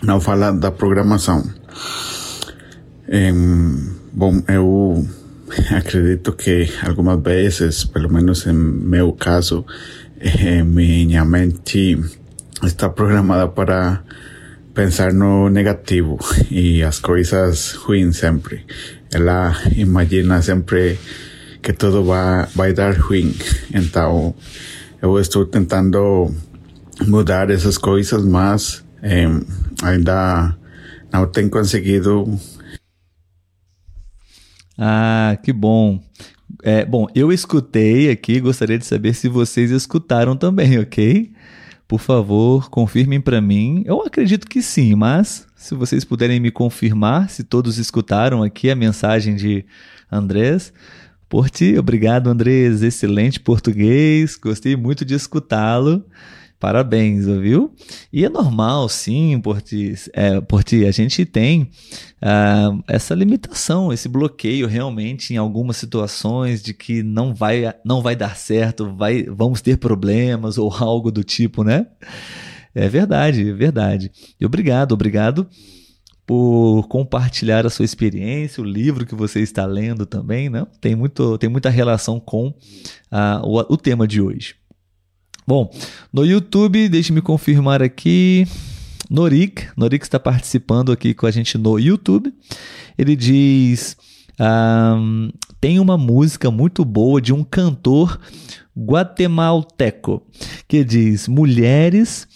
não fala da programação. Bom, eu <laughs> acredito que algumas vezes, pelo menos em meu caso, eh, minha mente está programada para pensar no negativo e as coisas ruins sempre. Ela imagina sempre que tudo vai, vai dar ruim. Então, eu estou tentando mudar essas coisas, mas eh, ainda não tenho conseguido. Ah, que bom. É, bom, eu escutei aqui, gostaria de saber se vocês escutaram também, ok? Por favor, confirmem para mim. Eu acredito que sim, mas se vocês puderem me confirmar se todos escutaram aqui a mensagem de Andrés, Porti, obrigado, Andrés. Excelente português. Gostei muito de escutá-lo. Parabéns, ouviu? E é normal, sim, Porti. É, a gente tem uh, essa limitação, esse bloqueio realmente em algumas situações de que não vai, não vai dar certo, vai, vamos ter problemas ou algo do tipo, né? É verdade, é verdade. E obrigado, obrigado por compartilhar a sua experiência, o livro que você está lendo também, né? Tem, muito, tem muita relação com uh, o, o tema de hoje. Bom, no YouTube, deixe-me confirmar aqui. Norik, Norik está participando aqui com a gente no YouTube. Ele diz: um, tem uma música muito boa de um cantor guatemalteco que diz: mulheres,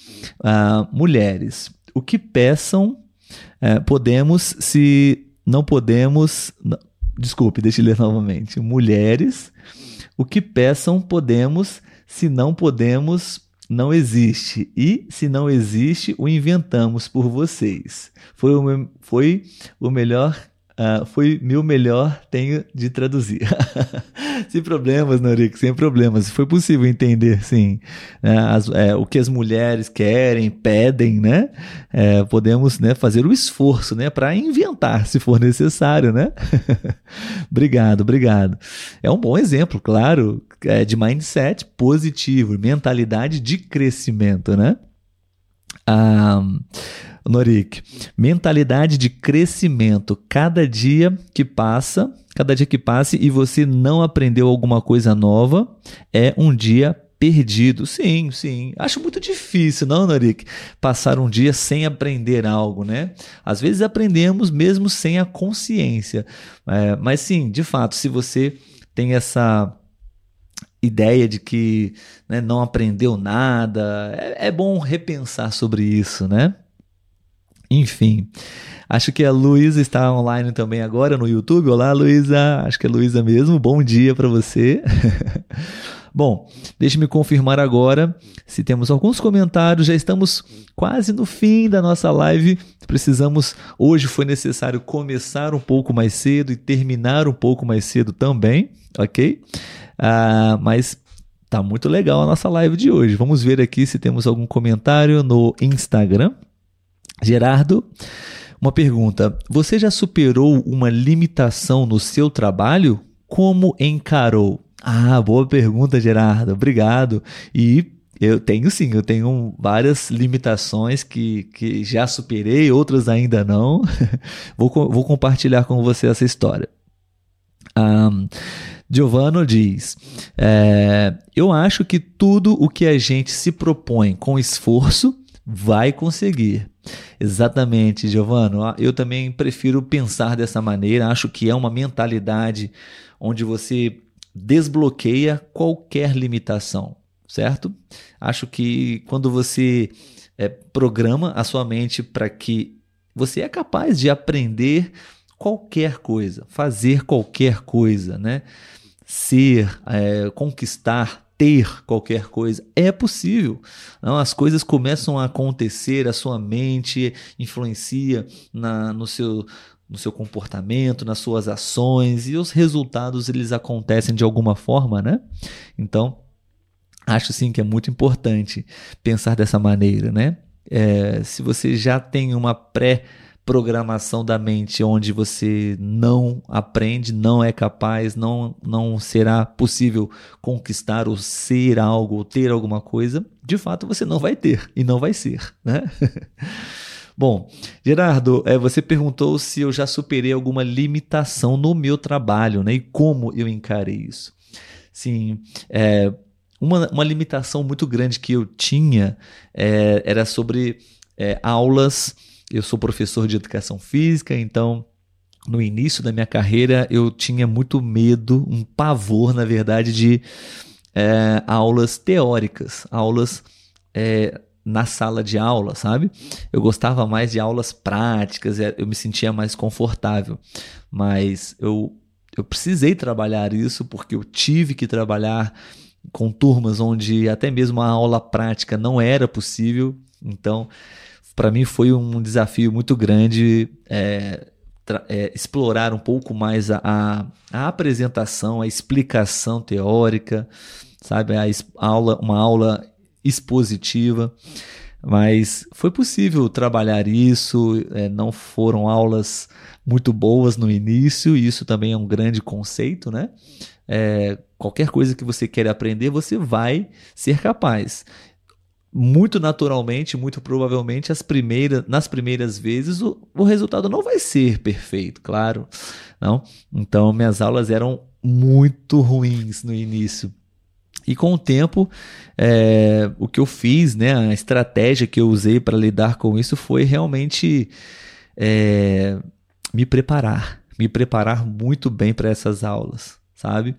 uh, mulheres, o que peçam uh, podemos se não podemos. Não, desculpe, deixa eu ler novamente. Mulheres, o que peçam podemos, se não podemos não existe. E se não existe, o inventamos por vocês. Foi o, foi o melhor Uh, foi meu melhor tenho de traduzir. <laughs> sem problemas, Norik, sem problemas. Foi possível entender, sim, né, as, é, o que as mulheres querem, pedem, né? É, podemos né, fazer o esforço né, para inventar, se for necessário, né? <laughs> obrigado, obrigado. É um bom exemplo, claro, é, de mindset positivo, mentalidade de crescimento, né? Ah, Norik, mentalidade de crescimento. Cada dia que passa, cada dia que passe e você não aprendeu alguma coisa nova, é um dia perdido. Sim, sim. Acho muito difícil, não, Norik? Passar um dia sem aprender algo, né? Às vezes aprendemos mesmo sem a consciência. É, mas sim, de fato, se você tem essa ideia de que né, não aprendeu nada, é, é bom repensar sobre isso, né? Enfim, acho que a Luísa está online também agora no YouTube. Olá, Luísa. Acho que é Luísa mesmo. Bom dia para você. <laughs> Bom, deixe-me confirmar agora se temos alguns comentários. Já estamos quase no fim da nossa live. Precisamos, hoje foi necessário começar um pouco mais cedo e terminar um pouco mais cedo também, ok? Ah, mas tá muito legal a nossa live de hoje. Vamos ver aqui se temos algum comentário no Instagram. Gerardo, uma pergunta: você já superou uma limitação no seu trabalho? Como encarou? Ah, boa pergunta, Gerardo. Obrigado. E eu tenho sim, eu tenho várias limitações que, que já superei, outras ainda não. <laughs> vou, vou compartilhar com você essa história. Um, Giovanni diz: é, Eu acho que tudo o que a gente se propõe com esforço vai conseguir. Exatamente, Giovano. Ah, eu também prefiro pensar dessa maneira. Acho que é uma mentalidade onde você desbloqueia qualquer limitação, certo? Acho que quando você é, programa a sua mente para que você é capaz de aprender qualquer coisa, fazer qualquer coisa, né? Ser, é, conquistar ter qualquer coisa. É possível. Não? As coisas começam a acontecer, a sua mente influencia na, no, seu, no seu comportamento, nas suas ações, e os resultados eles acontecem de alguma forma, né? Então, acho sim que é muito importante pensar dessa maneira, né? É, se você já tem uma pré- programação da mente onde você não aprende, não é capaz, não, não será possível conquistar ou ser algo, ou ter alguma coisa, de fato você não vai ter e não vai ser, né? <laughs> Bom, Gerardo, é, você perguntou se eu já superei alguma limitação no meu trabalho, né? E como eu encarei isso. Sim, é, uma, uma limitação muito grande que eu tinha é, era sobre é, aulas eu sou professor de educação física, então no início da minha carreira eu tinha muito medo, um pavor, na verdade, de é, aulas teóricas, aulas é, na sala de aula, sabe? Eu gostava mais de aulas práticas, é, eu me sentia mais confortável, mas eu, eu precisei trabalhar isso porque eu tive que trabalhar com turmas onde até mesmo a aula prática não era possível, então para mim foi um desafio muito grande é, é, explorar um pouco mais a, a, apresentação, a explicação teórica, sabe, a aula, uma aula expositiva. Mas foi possível trabalhar isso, é, não foram aulas muito boas no início, e isso também é um grande conceito, né? É, qualquer coisa que você quer aprender, você vai ser capaz muito naturalmente, muito provavelmente, as primeiras, nas primeiras vezes o, o resultado não vai ser perfeito, claro, não. Então minhas aulas eram muito ruins no início. E com o tempo, é, o que eu fiz, né, a estratégia que eu usei para lidar com isso foi realmente é, me preparar, me preparar muito bem para essas aulas, sabe?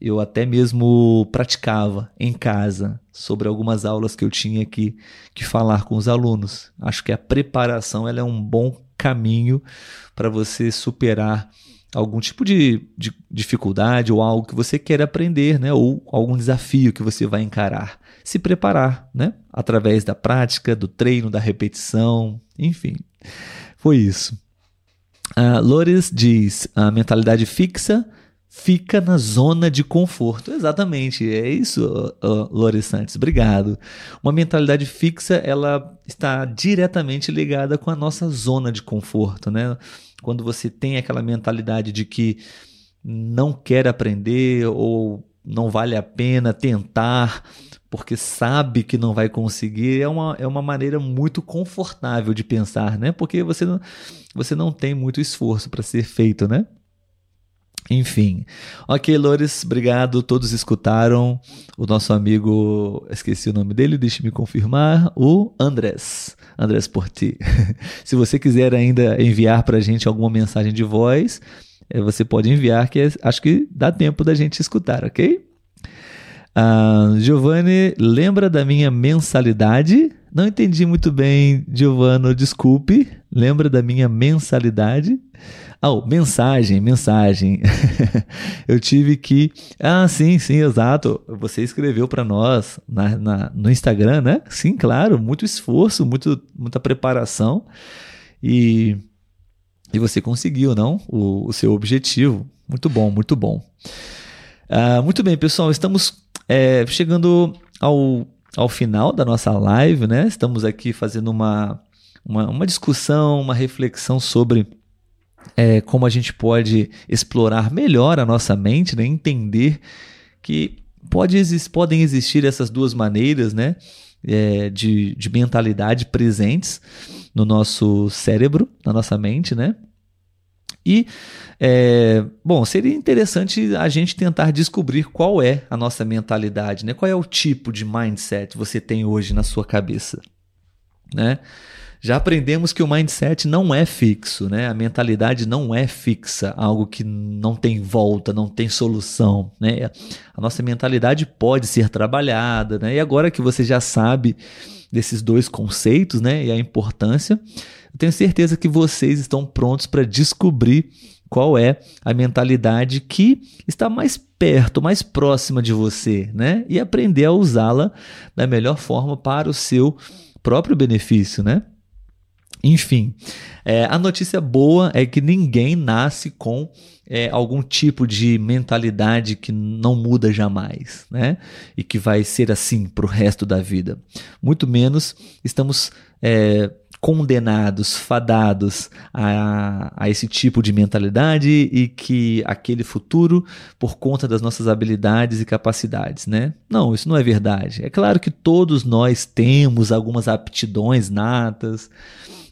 Eu até mesmo praticava em casa sobre algumas aulas que eu tinha que, que falar com os alunos. Acho que a preparação ela é um bom caminho para você superar algum tipo de, de, dificuldade ou algo que você quer aprender, né? ou algum desafio que você vai encarar. Se preparar, né? através da prática, do treino, da repetição, enfim. Foi isso. Uh, Lores diz: a mentalidade fixa fica na zona de conforto. Exatamente, é isso, Lores Santos. Obrigado. Uma mentalidade fixa, ela está diretamente ligada com a nossa zona de conforto, né? Quando você tem aquela mentalidade de que não quer aprender ou não vale a pena tentar porque sabe que não vai conseguir, é uma, é uma maneira muito confortável de pensar, né? Porque você não, você não tem muito esforço para ser feito, né? Enfim. Ok, Lores, obrigado. Todos escutaram. O nosso amigo, esqueci o nome dele, deixe-me confirmar, o Andrés. Andrés Porti. <laughs> Se você quiser ainda enviar para a gente alguma mensagem de voz, eh, você pode enviar, que é, acho que dá tempo da gente escutar, ok? Uh, Giovanni, lembra da minha mensalidade? Não entendi muito bem, Giovanni, desculpe. Lembra da minha mensalidade? Oh, mensagem, mensagem. <laughs> eu tive que. Ah, sim, sim, exato. Você escreveu para nós na, na, no Instagram, né? Sim, claro. Muito esforço, muito, muita preparação. E, e você conseguiu, não? O, o seu objetivo. Muito bom, muito bom. Ah, muito bem, pessoal. Estamos é, chegando ao, ao final da nossa live, né? Estamos aqui fazendo uma, uma, uma discussão, uma reflexão sobre é, como a gente pode explorar melhor a nossa mente, né? entender que pode, podem existir essas duas maneiras né? É, de, de mentalidade presentes no nosso cérebro, na nossa mente, né? E, é, bom, seria interessante a gente tentar descobrir qual é a nossa mentalidade, né? Qual é o tipo de mindset você tem hoje na sua cabeça, né? Já aprendemos que o mindset não é fixo, né? A mentalidade não é fixa, algo que não tem volta, não tem solução, né? A nossa mentalidade pode ser trabalhada, né? E agora que você já sabe desses dois conceitos, né, e a importância, eu tenho certeza que vocês estão prontos para descobrir qual é a mentalidade que está mais perto, mais próxima de você, né? E aprender a usá-la da melhor forma para o seu próprio benefício, né? Enfim, é, a notícia boa é que ninguém nasce com é, algum tipo de mentalidade que não muda jamais, né? E que vai ser assim para o resto da vida. Muito menos estamos é, condenados, fadados a, a esse tipo de mentalidade e que aquele futuro, por conta das nossas habilidades e capacidades, né? Não, isso não é verdade. É claro que todos nós temos algumas aptidões natas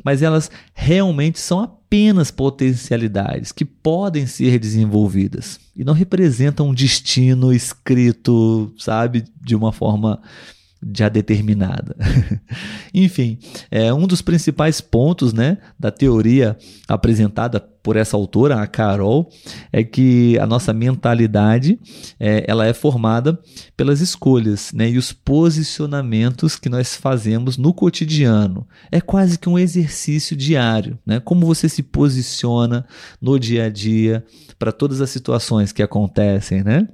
mas elas realmente são apenas potencialidades que podem ser desenvolvidas e não representam um destino escrito, sabe, de uma forma já determinada. <laughs> Enfim, é um dos principais pontos né, da teoria apresentada por essa autora, a Carol, é que a nossa mentalidade é, ela é formada pelas escolhas né, e os posicionamentos que nós fazemos no cotidiano. É quase que um exercício diário, né? Como você se posiciona no dia a dia para todas as situações que acontecem, né?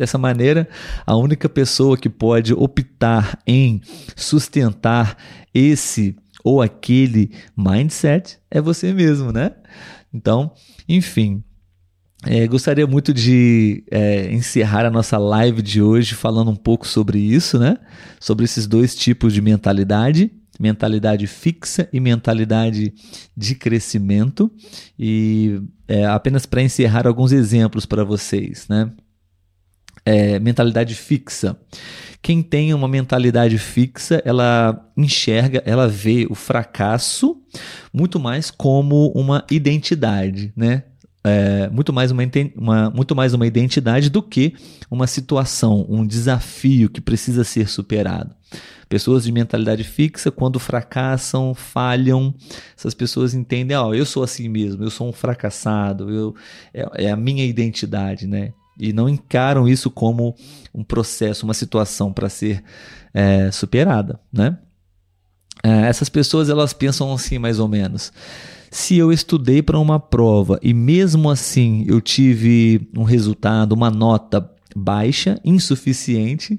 Dessa maneira, a única pessoa que pode optar em sustentar esse ou aquele mindset é você mesmo, né? Então, enfim, é, gostaria muito de é, encerrar a nossa live de hoje falando um pouco sobre isso, né? Sobre esses dois tipos de mentalidade, mentalidade fixa e mentalidade de crescimento. E é, apenas para encerrar alguns exemplos para vocês, né? É, mentalidade fixa. Quem tem uma mentalidade fixa, ela enxerga, ela vê o fracasso muito mais como uma identidade, né? é, muito, mais uma, uma, muito mais uma identidade do que uma situação, um desafio que precisa ser superado. Pessoas de mentalidade fixa, quando fracassam, falham, essas pessoas entendem, ó, oh, eu sou assim mesmo, eu sou um fracassado, eu, é, é a minha identidade, né? E não encaram isso como um processo, uma situação para ser é, superada, né? É, essas pessoas elas pensam assim mais ou menos. Se eu estudei para uma prova e mesmo assim eu tive um resultado, uma nota baixa, insuficiente,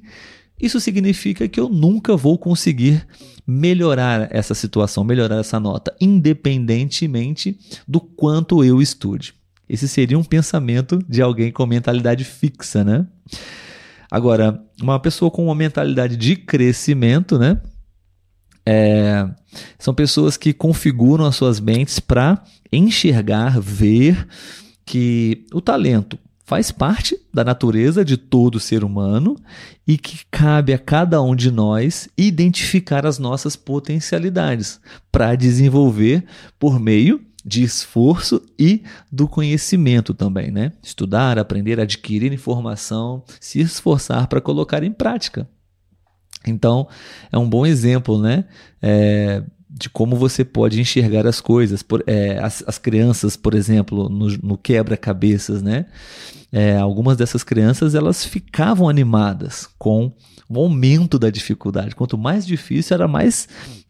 isso significa que eu nunca vou conseguir melhorar essa situação, melhorar essa nota, independentemente do quanto eu estude. Esse seria um pensamento de alguém com mentalidade fixa, né? Agora, uma pessoa com uma mentalidade de crescimento, né? É, são pessoas que configuram as suas mentes para enxergar, ver que o talento faz parte da natureza de todo ser humano e que cabe a cada um de nós identificar as nossas potencialidades para desenvolver por meio de esforço e do conhecimento também, né? Estudar, aprender, adquirir informação, se esforçar para colocar em prática. Então, é um bom exemplo, né? É, de como você pode enxergar as coisas. Por, é, as, as, crianças, por exemplo, no, no quebra-cabeças, né? É, algumas dessas crianças elas ficavam animadas com o aumento da dificuldade. Quanto mais difícil, era mais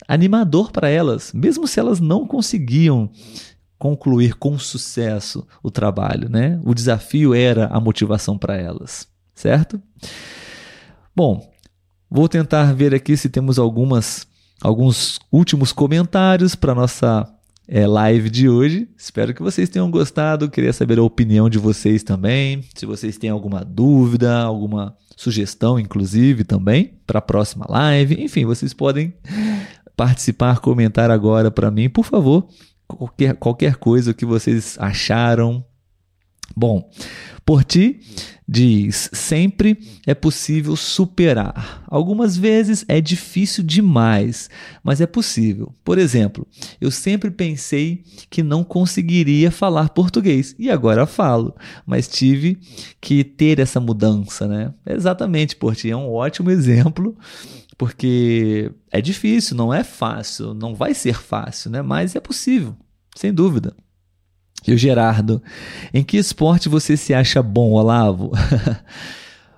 animador para elas, mesmo se elas não conseguiam concluir com sucesso o trabalho, né? O desafio era a motivação para elas, certo? Bom, Vou tentar ver aqui se temos algumas, alguns últimos comentários para nossa é, live de hoje. Espero que vocês tenham gostado. Queria saber a opinião de vocês também. Se vocês têm alguma dúvida, alguma sugestão, inclusive, também para a próxima live. Enfim, vocês podem participar, comentar agora para mim, por favor. Qualquer, qualquer coisa que vocês acharam. Bom, por ti, diz: sempre é possível superar. Algumas vezes é difícil demais, mas é possível. Por exemplo, eu sempre pensei que não conseguiria falar português e agora falo, mas tive que ter essa mudança, né? Exatamente, Porti, é um ótimo exemplo. Porque é difícil, não é fácil, não vai ser fácil, né? Mas é possível, sem dúvida. E o Gerardo, em que esporte você se acha bom, Olavo?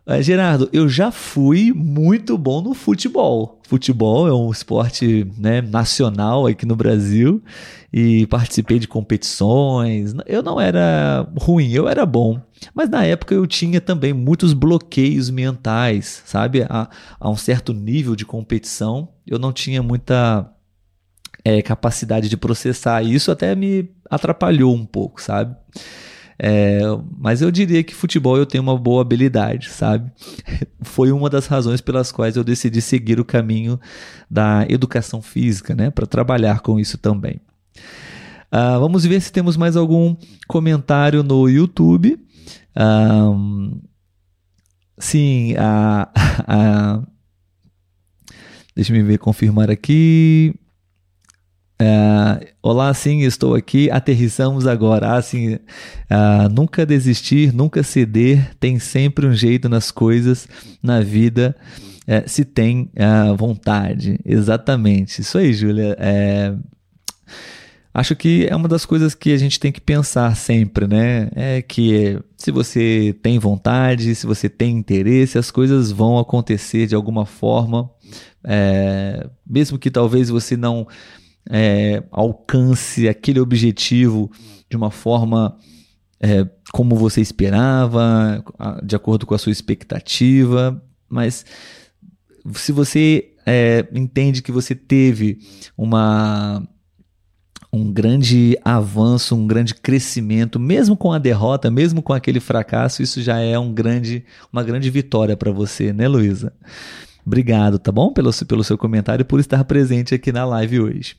Uh, <laughs> Gerardo, eu já fui muito bom no futebol. Futebol é um esporte né, nacional aqui no Brasil e participei de competições. Eu não era ruim, eu era bom. Mas na época eu tinha também muitos bloqueios mentais, sabe? A, a um certo nível de competição, eu não tinha muita é, capacidade de processar. E isso até me atrapalhou um pouco, sabe? É, mas eu diria que futebol eu tenho uma boa habilidade, sabe? <laughs> Foi uma das razões pelas quais eu decidi seguir o caminho da educação física, né? Para trabalhar com isso também. Uh, vamos ver se temos mais algum comentário no YouTube. Sim, a, <laughs> a, deixa eu ver, confirmar aqui. É, Olá, sim, estou aqui. Aterrissamos agora. Ah, sim, uh, nunca desistir, nunca ceder. Tem sempre um jeito nas coisas, na vida, é, se tem vontade. Exatamente. Isso aí, Júlia. É, acho que é uma das coisas que a gente tem que pensar sempre, né? É que se você tem vontade, se você tem interesse, as coisas vão acontecer de alguma forma. É, mesmo que talvez você não é, alcance aquele objetivo de uma forma é, como você esperava, de acordo com a sua expectativa, mas se você é, entende que você teve uma um grande avanço, um grande crescimento, mesmo com a derrota, mesmo com aquele fracasso, isso já é um grande, uma grande vitória para você, né, Luísa? Obrigado, tá bom? Pelo, pelo seu comentário e por estar presente aqui na live hoje.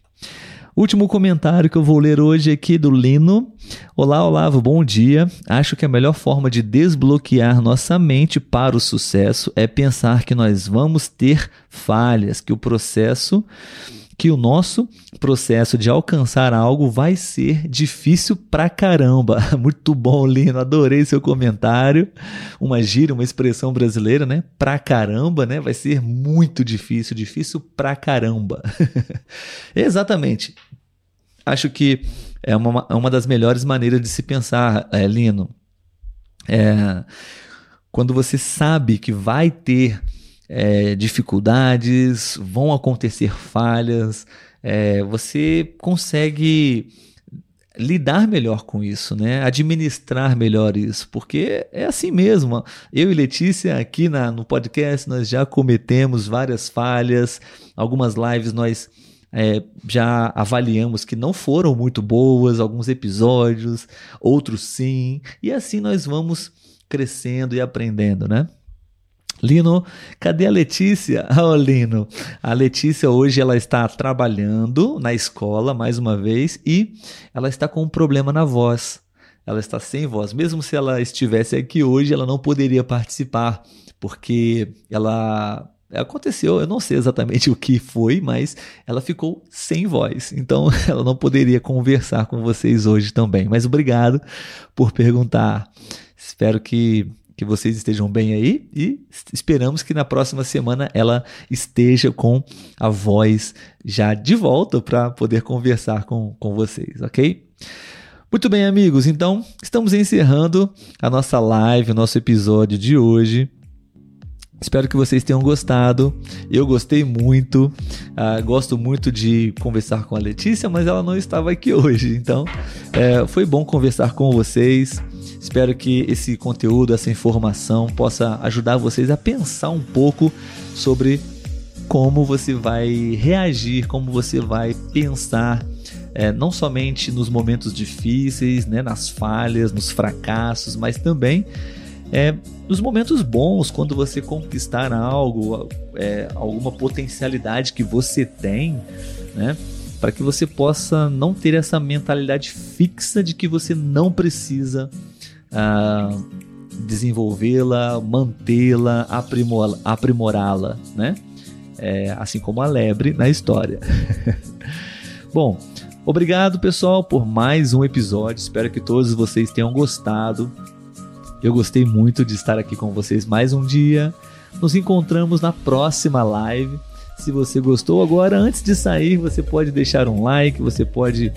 Último comentário que eu vou ler hoje aqui do Lino. Olá, Olavo, bom dia. Acho que a melhor forma de desbloquear nossa mente para o sucesso é pensar que nós vamos ter falhas, que o processo que o nosso processo de alcançar algo vai ser difícil pra caramba. <laughs> Muito bom, Lino, adorei seu comentário. Uma gíria, uma expressão brasileira, né? Pra caramba, né? Vai ser muito difícil, difícil pra caramba. <laughs> Exatamente. Acho que é uma, uma das melhores maneiras de se pensar, é, Lino. É, quando você sabe que vai ter é, dificuldades, vão acontecer falhas, é, você consegue lidar melhor com isso, né? Administrar melhor isso, porque é assim mesmo. Eu e Letícia aqui na, no podcast nós já cometemos várias falhas, algumas lives nós é, já avaliamos que não foram muito boas, alguns episódios, outros sim, e assim nós vamos crescendo e aprendendo, né? Lino, cadê a Letícia? <laughs> Oh, Lino, a Letícia hoje ela está trabalhando na escola mais uma vez e ela está com um problema na voz. Ela está sem voz. Mesmo se ela estivesse aqui hoje, ela não poderia participar porque ela aconteceu, eu não sei exatamente <laughs> o que foi, mas ela ficou sem voz. Então <laughs> ela não poderia conversar com vocês hoje também. Mas obrigado por perguntar. Espero que que vocês estejam bem aí e esperamos que na próxima semana ela esteja com a voz já de volta para poder conversar com, com vocês, ok? Muito bem, amigos, então estamos encerrando a nossa live, o nosso episódio de hoje. Espero que vocês tenham gostado. Eu gostei muito. Uh, gosto muito de conversar com a Letícia, mas ela não estava aqui <laughs> hoje. Então, é, foi bom conversar com vocês. Espero que esse conteúdo, essa informação possa ajudar vocês a pensar um pouco sobre como você vai reagir, como você vai pensar, é, não somente nos momentos difíceis, né, nas falhas, nos fracassos, mas também é, nos momentos bons, quando você conquistar algo, é, alguma potencialidade que você tem, né? Para que você possa não ter essa mentalidade fixa de que você não precisa uh, desenvolvê-la, mantê-la, aprimorá-la, né? É, assim como a lebre na história. <laughs> Bom, obrigado pessoal por mais um episódio. Espero que todos vocês tenham gostado. Eu gostei muito de estar aqui com vocês mais um dia. Nos encontramos na próxima live. Se você gostou agora, antes de sair, você pode deixar um like, você pode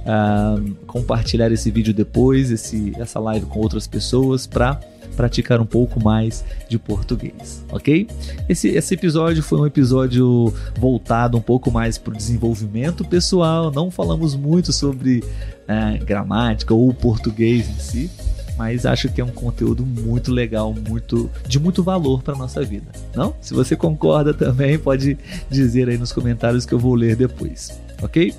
uh, compartilhar esse vídeo depois, esse, essa live com outras pessoas para praticar um pouco mais de português, ok? Esse, esse episódio foi um episódio voltado um pouco mais para o desenvolvimento pessoal, não falamos muito sobre uh, gramática ou português em si, mas acho que é um conteúdo muito legal, muito de muito valor para nossa vida. Não? Se você concorda também, pode dizer aí nos comentários que eu vou ler depois, ok?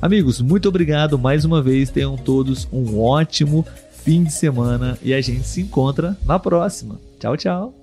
Amigos, muito obrigado mais uma vez. Tenham todos um ótimo fim de semana e a gente se encontra na próxima. Tchau, tchau.